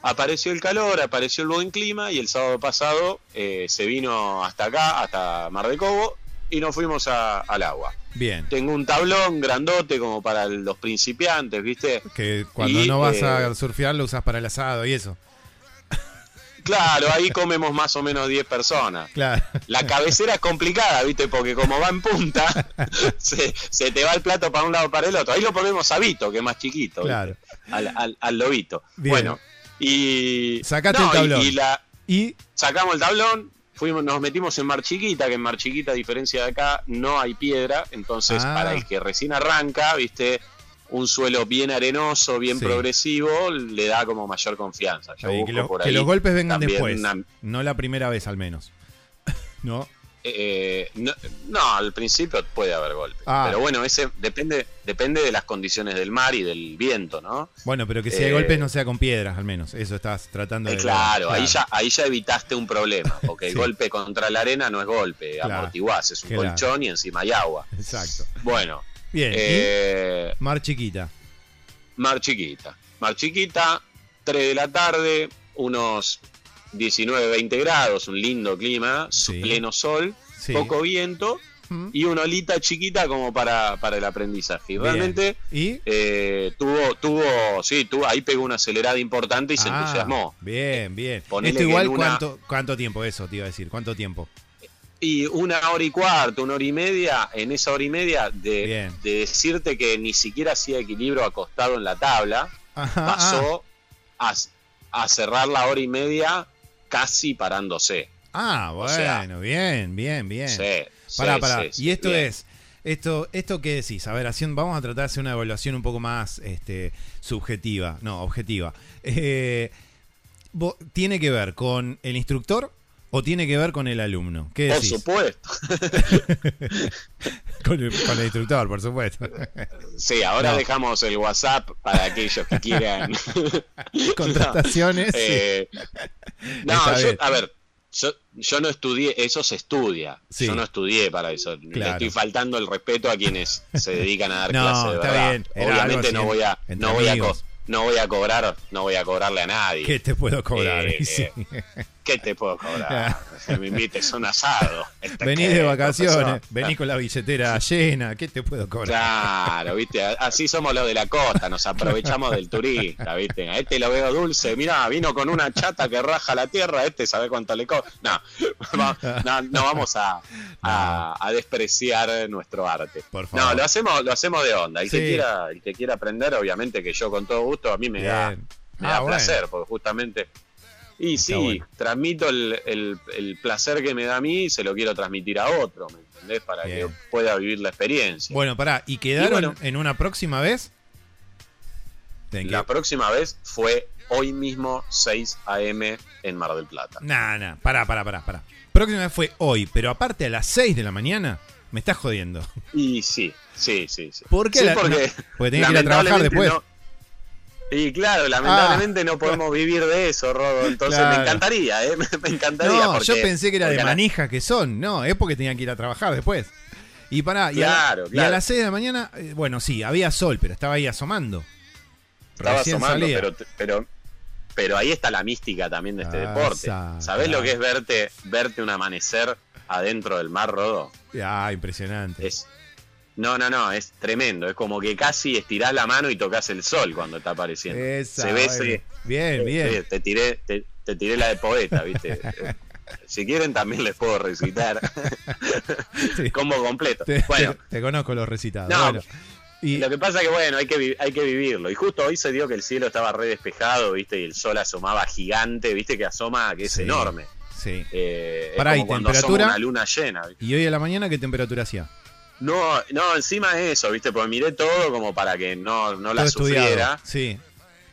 apareció el calor, apareció el buen clima y el sábado pasado eh, se vino hasta acá, hasta Mar de Cobo y nos fuimos a- al agua. Bien. Tengo un tablón grandote como para los principiantes, ¿viste? Que cuando Y, no vas eh, a surfear lo usas para el asado y eso. Claro, ahí comemos más o menos 10 personas. Claro. La cabecera es complicada, ¿viste? Porque como va en punta, se, se te va el plato para un lado para el otro. Ahí lo ponemos a Vito, que es más chiquito, ¿viste? Claro. Al, al, al lobito. Bien. Bueno, y. Sacate no, el tablón. y la, Y sacamos el tablón, fuimos, nos metimos en Mar Chiquita, que en Mar Chiquita, a diferencia de acá, no hay piedra, entonces Ah. para el que recién arranca, viste, un suelo bien arenoso, bien Sí. progresivo, le da como mayor confianza. Yo que, lo- por que ahí los golpes vengan después. una- No la primera vez al menos. ¿No? Eh, no, no, al principio puede haber golpes, Ah. pero bueno, ese depende depende de las condiciones del mar y del viento, ¿no? Bueno, pero que si hay Eh, golpes no sea con piedras al menos. Eso estás tratando Eh, de... claro, Ahí, ya, ahí ya evitaste un problema, porque el golpe contra la arena no es golpe, Claro. amortiguás, es un Claro. colchón y encima hay agua. Exacto. Bueno, Bien. y Mar chiquita. Mar Chiquita. Mar Chiquita, 3 de la tarde, unos 19, 20 grados, un lindo clima, Sí. pleno sol, Sí. poco viento Mm. y una olita chiquita como para, para el aprendizaje. Y realmente ¿Y? eh, tuvo, tuvo, sí, tuvo, ahí pegó una acelerada importante y se Ah, entusiasmó. Bien, bien. Ponele Esto igual, una- ¿cuánto, ¿cuánto tiempo eso te iba a decir? ¿Cuánto tiempo? Y una hora y cuarto, una hora y media, en esa hora y media de, de decirte que ni siquiera hacía equilibrio acostado en la tabla, Ajá, pasó a, a cerrar la hora y media casi parándose. Ah, O bueno, sea, bien, bien, bien. Sí, Pará, sí, pará. sí, y esto bien. es, esto, esto qué decís? A ver, haciendo- vamos a tratar de hacer una evaluación un poco más este, subjetiva, no, objetiva. Eh, ¿Tiene que ver con el instructor o tiene que ver con el alumno? ¿Qué Por supuesto. con, el, con el instructor, por supuesto. Sí, ahora No. dejamos el WhatsApp para aquellos que quieran. Contrataciones, No, eh, no, yo- a ver, yo, yo no estudié, eso se estudia. Sí. Yo no estudié para eso. Le estoy faltando el respeto a quienes se dedican a dar No, clases de está verdad. bien, era Obviamente no voy a, no voy a, co- amigos. no voy a cobrar, no voy a cobrarle a nadie. ¿Qué te puedo cobrar? Eh, sí. ¿Qué te puedo cobrar? Que me invites un asado. Venís de vacaciones, venís con la billetera llena, ¿qué te puedo cobrar? Claro, viste, así somos los de la costa, nos aprovechamos del turista, viste. A este lo veo dulce, mirá, vino con una chata que raja la tierra, este sabe cuánto le cobra. No, no, no vamos a, a, a despreciar nuestro arte. Por favor. No, lo hacemos, lo hacemos de onda. El Sí. que quiera, el que quiera aprender, obviamente que yo con todo gusto, a mí me da, me Ah, da bueno. placer, porque justamente Y sí, bueno. transmito el, el- el placer que me da a mí y se lo quiero transmitir a otro, ¿me entendés? Para Bien. que pueda vivir la experiencia. Bueno, pará, ¿y quedaron Y bueno. en una próxima vez? ¿En La próxima vez fue hoy mismo 6 a.m. en Mar del Plata. Nah, nah, pará, pará, pará, pará. Próxima vez fue hoy, pero aparte a las 6 de la mañana, me estás jodiendo. Y sí, sí, sí. sí. ¿Por qué? Sí, la- porque, no, porque tenía que ir a trabajar después. no- y claro, lamentablemente no podemos vivir de eso, Rodo. Entonces Claro. me encantaría, ¿eh? Me, encantaría. No, porque- yo pensé que era de la- manija que son. No, es porque tenían que ir a trabajar después. Y pará, y, a, la- Claro, y a las 6 de la mañana, eh, bueno, sí, había sol, pero estaba ahí asomando. Estaba Recién asomando, salía. pero, pero, pero ahí está la mística también de este Ah, deporte. sa- ¿Sabés lo que es verte, verte un amanecer adentro del mar, Rodo? Ah, impresionante. Es, no, no, no, es tremendo. Es como que casi estirás la mano y tocas el sol cuando está apareciendo. Esa, Se ve bueno. ese- Bien, bien. Sí, te tiré, te, te tiré la de poeta, ¿viste? Eh, si quieren también les puedo recitar. Sí. Combo completo. Te, bueno, te- te conozco los recitados. No, bueno. Y, lo que pasa que bueno, hay que, hay que vivirlo. Y justo hoy se dio que el cielo estaba re despejado, ¿viste? Y el sol asomaba gigante, ¿viste? Que asoma, que es Sí. enorme. sí. Eh, es Pará, como ¿y temperatura? una luna llena. ¿viste? ¿Y hoy a la mañana qué temperatura hacía? No, no, encima de eso, ¿viste? Porque miré todo como para que no, no la sufriera. Sí.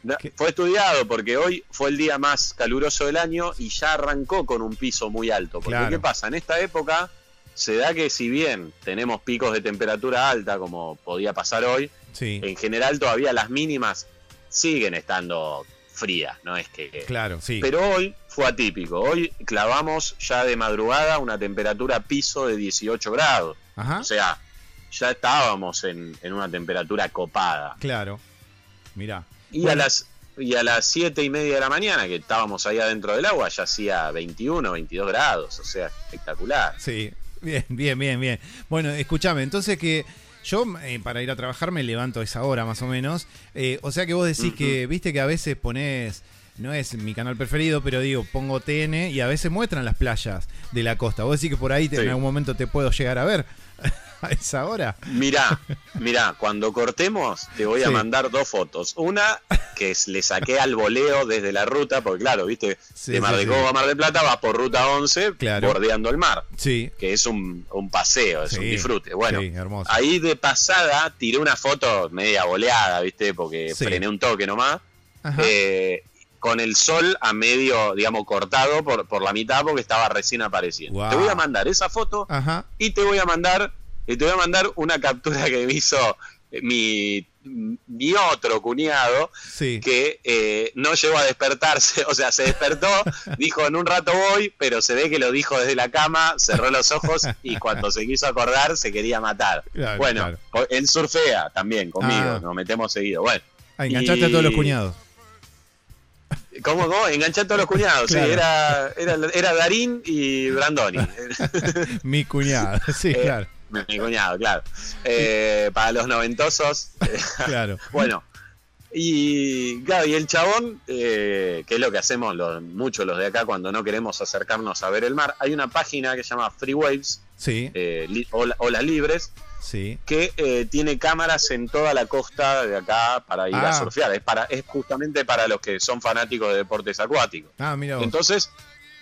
No, Fue estudiado porque hoy fue el día más caluroso del año y ya arrancó con un piso muy alto. Porque Claro. ¿qué pasa? En esta época se da que si bien tenemos picos de temperatura alta, como podía pasar hoy, Sí. en general todavía las mínimas siguen estando frías, no es que... Claro, sí. Pero hoy fue atípico. Hoy clavamos ya de madrugada una temperatura piso de 18 grados. Ajá. O sea, ya estábamos en, en una temperatura copada. Claro. Mirá. Y Bueno. a las y a las siete y media de la mañana, que estábamos ahí adentro del agua, ya hacía 21, 22 grados. O sea, espectacular. Sí, bien, bien, bien, bien. Bueno, escúchame, entonces que yo eh, para ir a trabajar me levanto a esa hora más o menos. Eh, o sea que vos decís que, viste que a veces pones, no es mi canal preferido, pero digo, pongo TN y a veces muestran las playas de la costa. Vos decís que por ahí te- Sí. en algún momento te puedo llegar a ver a esa hora. Mirá, mirá, cuando cortemos te voy a Sí. mandar dos fotos. Una que es- le saqué al voleo desde la ruta, porque claro, viste, Sí, de Mar de. Cobo a Mar del Plata vas por ruta 11, Claro. bordeando el mar, Sí. que es un, un paseo, es un disfrute. Bueno, sí, hermoso. ahí de pasada tiré una foto media boleada, viste, porque frené un toque nomás. Ajá. eh, con el sol a medio, digamos, cortado por, por la mitad porque estaba recién apareciendo. Te voy a mandar esa foto Ajá. y te voy a mandar y te voy a mandar una captura que me hizo eh, mi, mi otro cuñado Sí. que eh, no llegó a despertarse, o sea, se despertó, dijo en un rato voy, pero se ve que lo dijo desde la cama, cerró los ojos y cuando se quiso acordar se quería matar. Claro, bueno, claro. él surfea también conmigo, Ah. nos metemos seguido. Bueno, Ah, enganchaste a todos los cuñados. ¿Cómo, cómo? Enganché a todos los cuñados, Claro. sí, era, era, era Darín y Brandoni. Mi cuñado, sí, Eh, claro. Mi cuñado, claro. Eh, para los noventosos. Claro. bueno, y claro, y el chabón, eh, que es lo que hacemos los, muchos los de acá cuando no queremos acercarnos a ver el mar, hay una página que se llama Free Waves, Sí, olas libres, sí. que eh, tiene cámaras en toda la costa de acá para ir Ah. a surfear. Es, para, es justamente para los que son fanáticos de deportes acuáticos. Ah, mira vos. Entonces,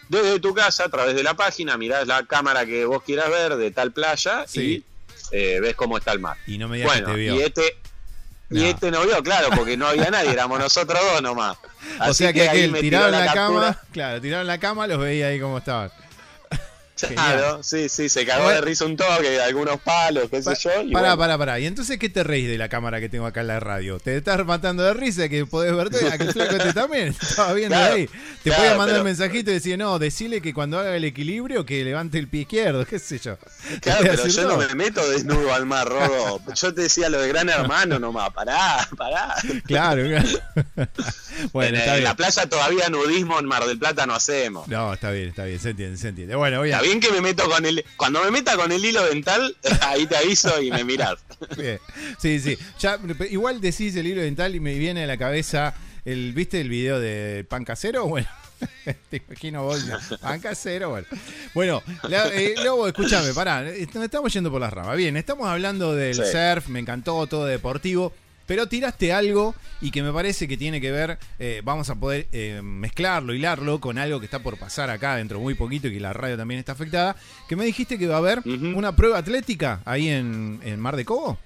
desde tu casa, a través de la página, mirás la cámara que vos quieras ver de tal playa Sí. y eh, ves cómo está el mar. Y no me digas Bueno, que te vio. y este, y No. este no vio, claro, porque no había nadie, éramos nosotros dos nomás. O Así sea que, ahí aquel tiraron la, captura. cama, claro, tiraron la cama, los veía ahí como estaban. Claro, sí, sí, se cagó de risa un toque, algunos palos, qué sé yo. Y Pará, bueno, pará, pará. ¿Y entonces qué te reís de la cámara que tengo acá en la radio? ¿Te estás matando de risa que podés ver todo? Aquel flaco este también estaba viendo Claro, ahí. Te claro, podía mandar pero- un mensajito y decir, no, decirle que cuando haga el equilibrio que levante el pie izquierdo, qué sé yo. Te Claro, voy a pero yo no me meto desnudo al mar, Rodo. Yo te decía lo de gran hermano nomás, pará, pará. Claro, claro. bueno, en, está en bien. la playa todavía nudismo en Mar del Plata no hacemos. No, está bien, está bien, se entiende, se entiende. Bueno, voy a... Está bien que me meto con el. Cuando me meta con el hilo dental, ahí te aviso y me mirás. Bien. Sí, sí. Ya, igual decís el hilo dental y me viene a la cabeza el, ¿viste el video de pan casero? Bueno. Te imagino vos, pan casero, bueno. Bueno, la- eh, escúchame, pará, eh, estamos yendo por las ramas. Bien, estamos hablando del Sí. surf, me encantó, todo deportivo, Pero tiraste algo y que me parece que tiene que ver, eh, vamos a poder eh, mezclarlo, hilarlo con algo que está por pasar acá dentro muy poquito y que la radio también está afectada, que me dijiste que va a haber una prueba atlética ahí en, en Mar de Cobo.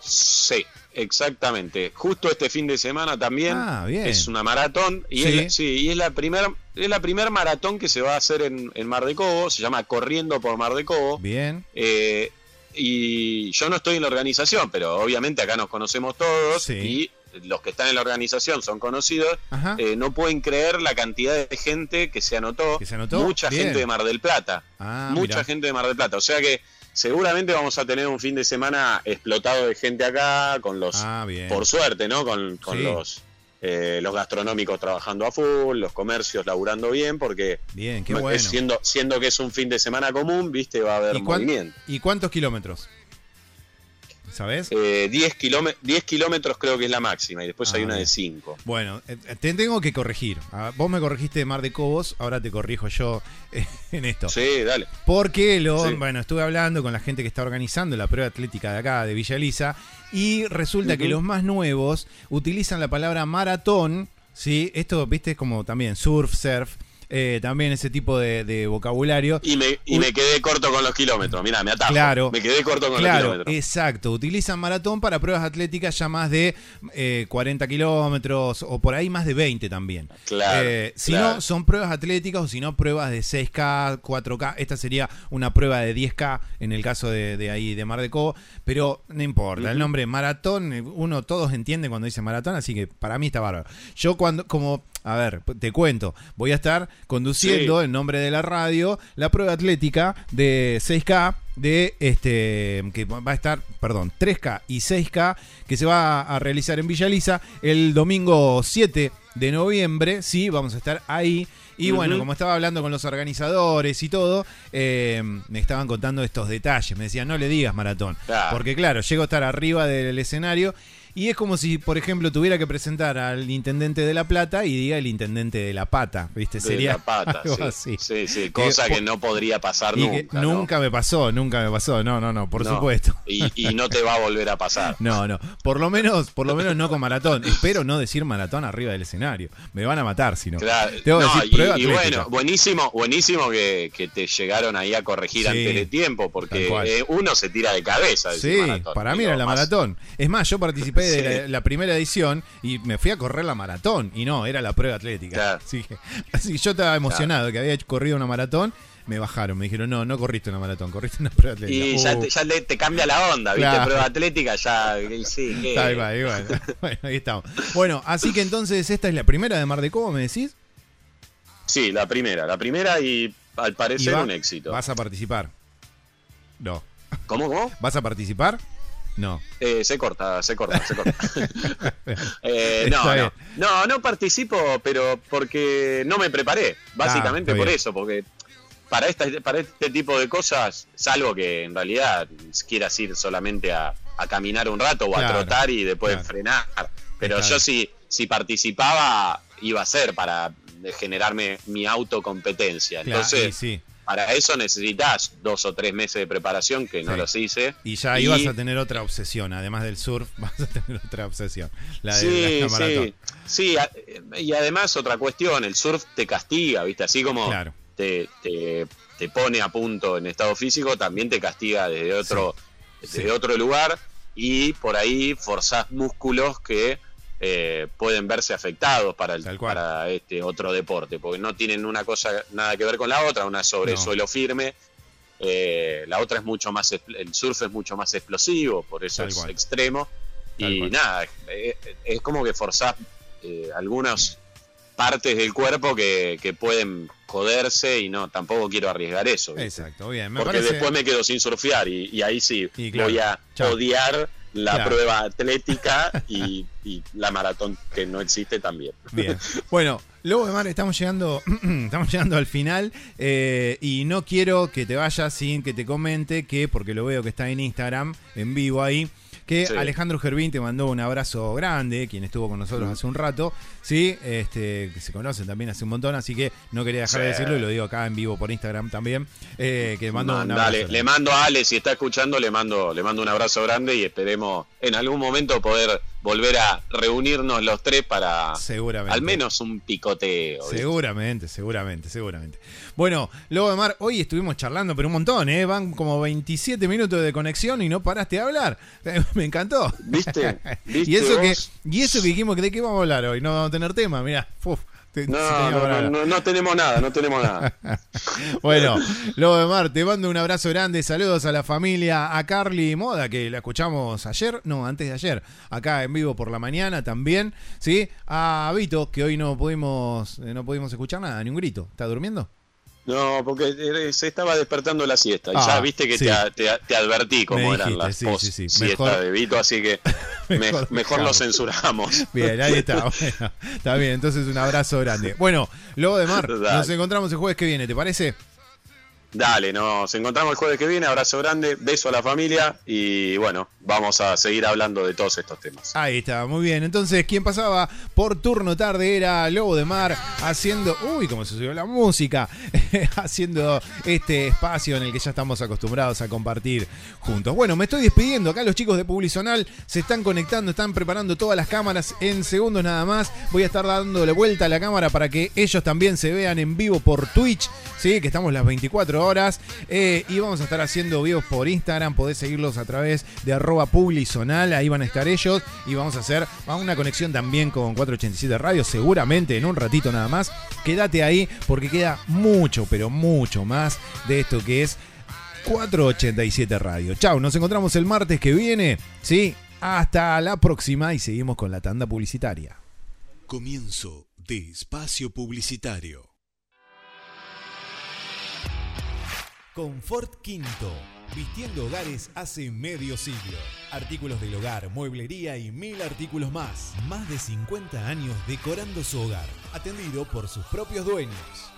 Sí, exactamente. Justo este fin de semana también Ah, bien. es una maratón y Sí. es, la- sí, y es la primera es la primer maratón que se va a hacer en, en Mar de Cobo, se llama Corriendo por Mar de Cobo. Bien. Eh, y yo no estoy en la organización, pero obviamente acá nos conocemos todos y los que están en la organización son conocidos. Eh, no pueden creer la cantidad de gente que se anotó. ¿Que se anotó? Mucha Bien. gente de Mar del Plata. Ah, Mucha mirá. gente de Mar del Plata. O sea que seguramente vamos a tener un fin de semana explotado de gente acá, con los, Ah, bien. por suerte, ¿no? Con, con Sí. los, eh, los gastronómicos trabajando a full, los comercios laburando bien, porque Bien, qué es bueno. siendo, siendo que es un fin de semana común, viste, va a haber ¿Y, movimiento. ¿Y cuántos kilómetros? ¿Sabes? Eh, 10, kilómetros, 10 kilómetros creo que es la máxima y después Ah, hay una bien. de 5. Bueno, eh, te tengo que corregir. Ah, Vos me corregiste de Mar de Cobos, ahora te corrijo yo eh, en esto. Sí, dale. Porque lo, Sí. bueno, estuve hablando con la gente que está organizando la prueba atlética de acá, de Villa Elisa, y resulta que los más nuevos utilizan la palabra maratón, ¿sí? Esto, viste, es como también surf, surf, eh, también ese tipo de, de vocabulario. Y me, y me quedé corto con los kilómetros. Mirá, me atajo. Claro. Me quedé corto con Claro, los kilómetros. exacto. Utilizan maratón para pruebas atléticas ya más de eh, 40 kilómetros o por ahí más de 20 también. Claro, Eh, si claro. no, son pruebas atléticas o si no, pruebas de 6K, 4K. Esta sería una prueba de 10K en el caso de, de ahí, de Mar de Cobo. Pero no importa, el nombre maratón, eh, uno todos entienden cuando dice maratón, así que para mí está bárbaro. Yo cuando, como, a ver, te cuento, voy a estar conduciendo en nombre de la radio la prueba atlética de 6K de este que va a estar, perdón, 3K y 6K que se va a realizar en Villa Elisa el domingo 7 de noviembre, sí, vamos a estar ahí. Y bueno, como estaba hablando con los organizadores y todo, eh, me estaban contando estos detalles. Me decían, no le digas maratón. Claro. Porque claro, llego a estar arriba del escenario y es como si, por ejemplo, tuviera que presentar al intendente de La Plata y diga el intendente de La Pata. ¿Viste? De Sería la pata, algo sí. así. Sí, sí, cosa Eh, que no podría pasar que nunca. ¿no? nunca me pasó, nunca me pasó. No, no, no, por No. supuesto. Y, y no te va a volver a pasar. No, no. Por lo menos, por lo menos no con maratón. Espero no decir maratón arriba del escenario. Me van a matar si no. Claro, Tengo que no, decir y, bueno, buenísimo, buenísimo que, que te llegaron ahí a corregir Sí, antes de tiempo, porque eh, uno se tira de cabeza. Sí, maratón, para mí era la más- maratón. Es más, yo participé de Sí. la, la primera edición y me fui a correr la maratón. Y no, era la prueba atlética. Así, que, así que yo estaba emocionado que había corrido una maratón. Me bajaron, me dijeron, no, no corriste una maratón, corriste una prueba atlética. Y ya, Uh, te, ya le- te cambia la onda, ¿viste? Claro. Prueba atlética, ya. Sí, ¿qué? Ahí va, ahí va. Bueno, ahí estamos. Bueno, así que entonces esta es la primera de Mar de Cobo, me decís. Sí, la primera, la primera y al Y parecer va- un éxito. ¿Vas a participar? No. ¿Cómo, cómo? ¿Vas a participar? No. Eh, se corta, se corta, se corta. Eh, no, no, no, no participo, pero porque no me preparé, básicamente Ah, por bien. eso, porque para, esta, para este tipo de cosas, salvo que en realidad quieras ir solamente a, a caminar un rato o a trotar y después claro. frenar, pero yo si, si participaba iba a ser para generarme mi autocompetencia, entonces y sí. Para eso necesitas dos o tres meses de preparación que no Sí. los hice. Y ya ahí vas a tener otra obsesión, además del surf, vas a tener otra obsesión. La de sí, la sí, sí, y además otra cuestión, el surf te castiga, ¿viste? Así como Claro. te, te, te pone a punto en estado físico, también te castiga desde otro, desde otro lugar y por ahí forzás músculos que eh, pueden verse afectados para, el, para este otro deporte, porque no tienen una cosa nada que ver con la otra, una sobre No. suelo firme, eh, la otra es mucho más, el surf es mucho más explosivo, por eso Tal es cual. extremo. Tal y cual. nada, es como que forzás eh, algunas partes del cuerpo que, que pueden joderse y no, tampoco quiero arriesgar eso. ¿viste? Exacto, bien. Me Porque parece- después me quedo sin surfear y, y ahí sí Y claro, voy a chao. odiar la Claro. prueba atlética y, y la maratón que no existe también. Bien. Bueno, Lobo de Mar, estamos llegando, estamos llegando al final eh, y no quiero que te vayas sin que te comente que, porque lo veo que está en Instagram, en vivo ahí, que Sí. Alejandro Gervín te mandó un abrazo grande, quien estuvo con nosotros hace un rato, sí, este, que se conocen también hace un montón, así que no quería dejar de decirlo y lo digo acá en vivo por Instagram también, eh, que mando un abrazo. Dale, le mando a Ale, si está escuchando, le mando, le mando un abrazo grande y esperemos en algún momento poder volver a reunirnos los tres para Seguramente. al menos un picoteo. ¿viste? Seguramente, seguramente, seguramente. Bueno, Lobo de Mar, hoy estuvimos charlando, pero un montón, ¿eh? Van como 27 minutos de conexión y no paraste de hablar. Me encantó. ¿Viste? ¿Viste y, eso que, vos? y eso que dijimos que de qué vamos a hablar hoy. No vamos a tener tema, mirá. Uf, te- No, no, no, no tenemos nada, no tenemos nada. Bueno, Lobo de Mar, te mando un abrazo grande, saludos a la familia, a Carly Moda, que la escuchamos ayer, no, antes de ayer, acá en vivo por la mañana también, ¿sí? A Vito, que hoy no pudimos, eh, no pudimos escuchar nada, ni un grito. ¿Está durmiendo? No, porque eh, se estaba despertando la siesta. Ah, ya viste que sí. te, advertí cómo eran las sí, post sí, sí. siesta de Vito, así que me- Mejor mejor, lo censuramos. Bien, ahí está. Bueno, está bien, entonces un abrazo grande. Bueno, Lobo de Mar, nos encontramos el jueves que viene, ¿te parece? Dale, nos encontramos el jueves que viene. Abrazo grande, beso a la familia y bueno, vamos a seguir hablando de todos estos temas. Ahí está, muy bien. Entonces, quien pasaba por turno tarde era Lobo de Mar haciendo. Uy, cómo se subió la música. haciendo este espacio en el que ya estamos acostumbrados a compartir juntos. Bueno, me estoy despidiendo. Acá los chicos de Publizonal se están conectando, están preparando todas las cámaras en segundos nada más. Voy a estar dándole vuelta a la cámara para que ellos también se vean en vivo por Twitch. Sí, que estamos las 24 horas. Eh, y vamos a estar haciendo vivos por Instagram. Podés seguirlos a través de arroba publizonal. Ahí van a estar ellos. Y vamos a hacer una conexión también con 487 Radio. Seguramente en un ratito nada más. Quédate ahí porque queda mucho, pero mucho más de esto que es 487 Radio. Chau, nos encontramos el martes que viene. Sí, hasta la próxima y seguimos con la tanda publicitaria. Comienzo de espacio publicitario. Confort Quinto. Vistiendo hogares hace medio siglo. Artículos del hogar, mueblería y mil artículos más. Más de 50 años decorando su hogar. Atendido por sus propios dueños.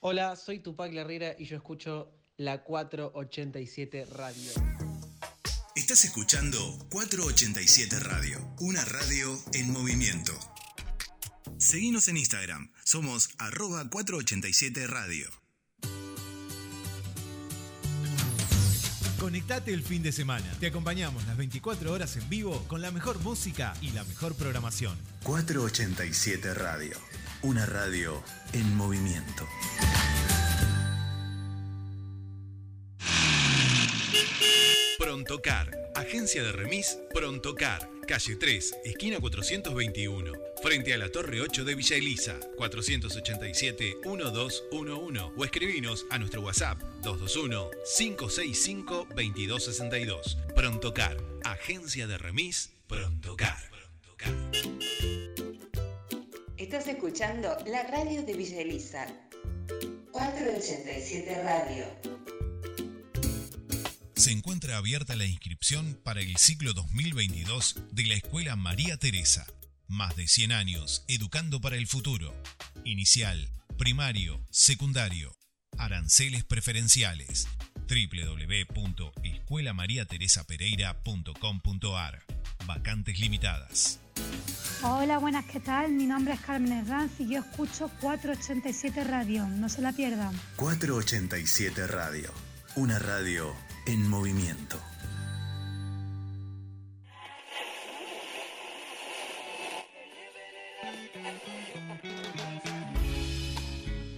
Hola, soy Tupac Herrera y yo escucho la 487 Radio. Estás escuchando 487 Radio, una radio en movimiento. Seguinos en Instagram, somos arroba 487 Radio. Conectate el fin de semana. Te acompañamos las 24 horas en vivo con la mejor música y la mejor programación. 487 Radio, una radio en movimiento. Prontocar, agencia de remis Prontocar, calle 3, esquina 421, frente a la Torre 8 de Villa Elisa, 487-1211 o escribinos a nuestro WhatsApp 221-565-2262. Prontocar, agencia de remis Prontocar. Estás escuchando la radio de Villa Elisa. 487 Radio. Se encuentra abierta la inscripción para el ciclo 2022 de la Escuela María Teresa. Más de 100 años educando para el futuro. Inicial, primario, secundario. Aranceles preferenciales. www.escuelamariateresapereira.com.ar Vacantes limitadas. Hola, buenas, ¿qué tal? Mi nombre es Carmen Herranz y yo escucho 487 Radio. No se la pierdan. 487 Radio, una radio en movimiento.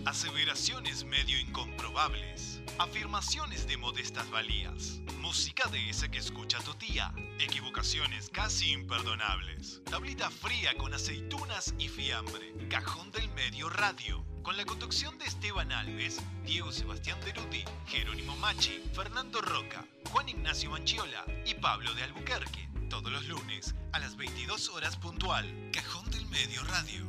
Aseveraciones medio incomprobables. Afirmaciones de modestas valías. Música de esa que escucha tu tía. Equivocaciones casi imperdonables. Tablita fría con aceitunas y fiambre. Cajón del medio radio. Con la conducción de Esteban Alves, Diego Sebastián Deruti, Jerónimo Machi, Fernando Roca, Juan Ignacio Manchiola y Pablo de Albuquerque. Todos los lunes a las 22 horas puntual. Cajón del Medio Radio.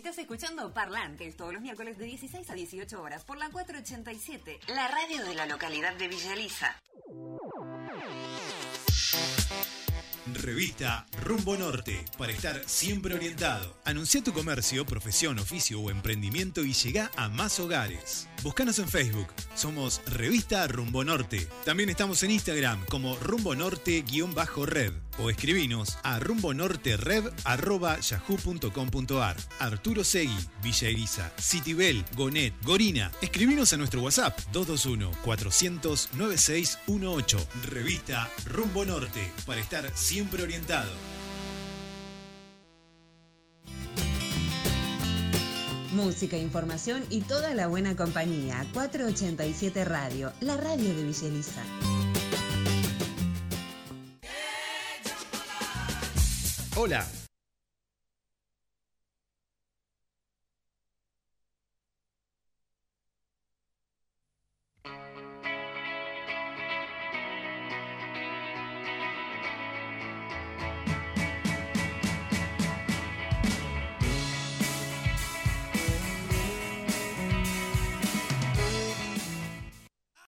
Estás escuchando Parlantes todos los miércoles de 16 a 18 horas por la 487, la radio de la localidad de Villa Elisa. Revista Rumbo Norte, para estar siempre orientado. Anuncia tu comercio, profesión, oficio o emprendimiento y llega a más hogares. Búscanos en Facebook, somos Revista Rumbo Norte. También estamos en Instagram como Rumbo Norte-Red o escribinos a rumbonortered.yahoo.com.ar. Arturo Segui, Villa Elisa, Citibel, Gonet, Gorina. Escribinos a nuestro WhatsApp 221-400-9618. Revista Rumbo Norte, para estar siempre orientado. Música, información y toda la buena compañía. 487 Radio, la radio de Villa Hola,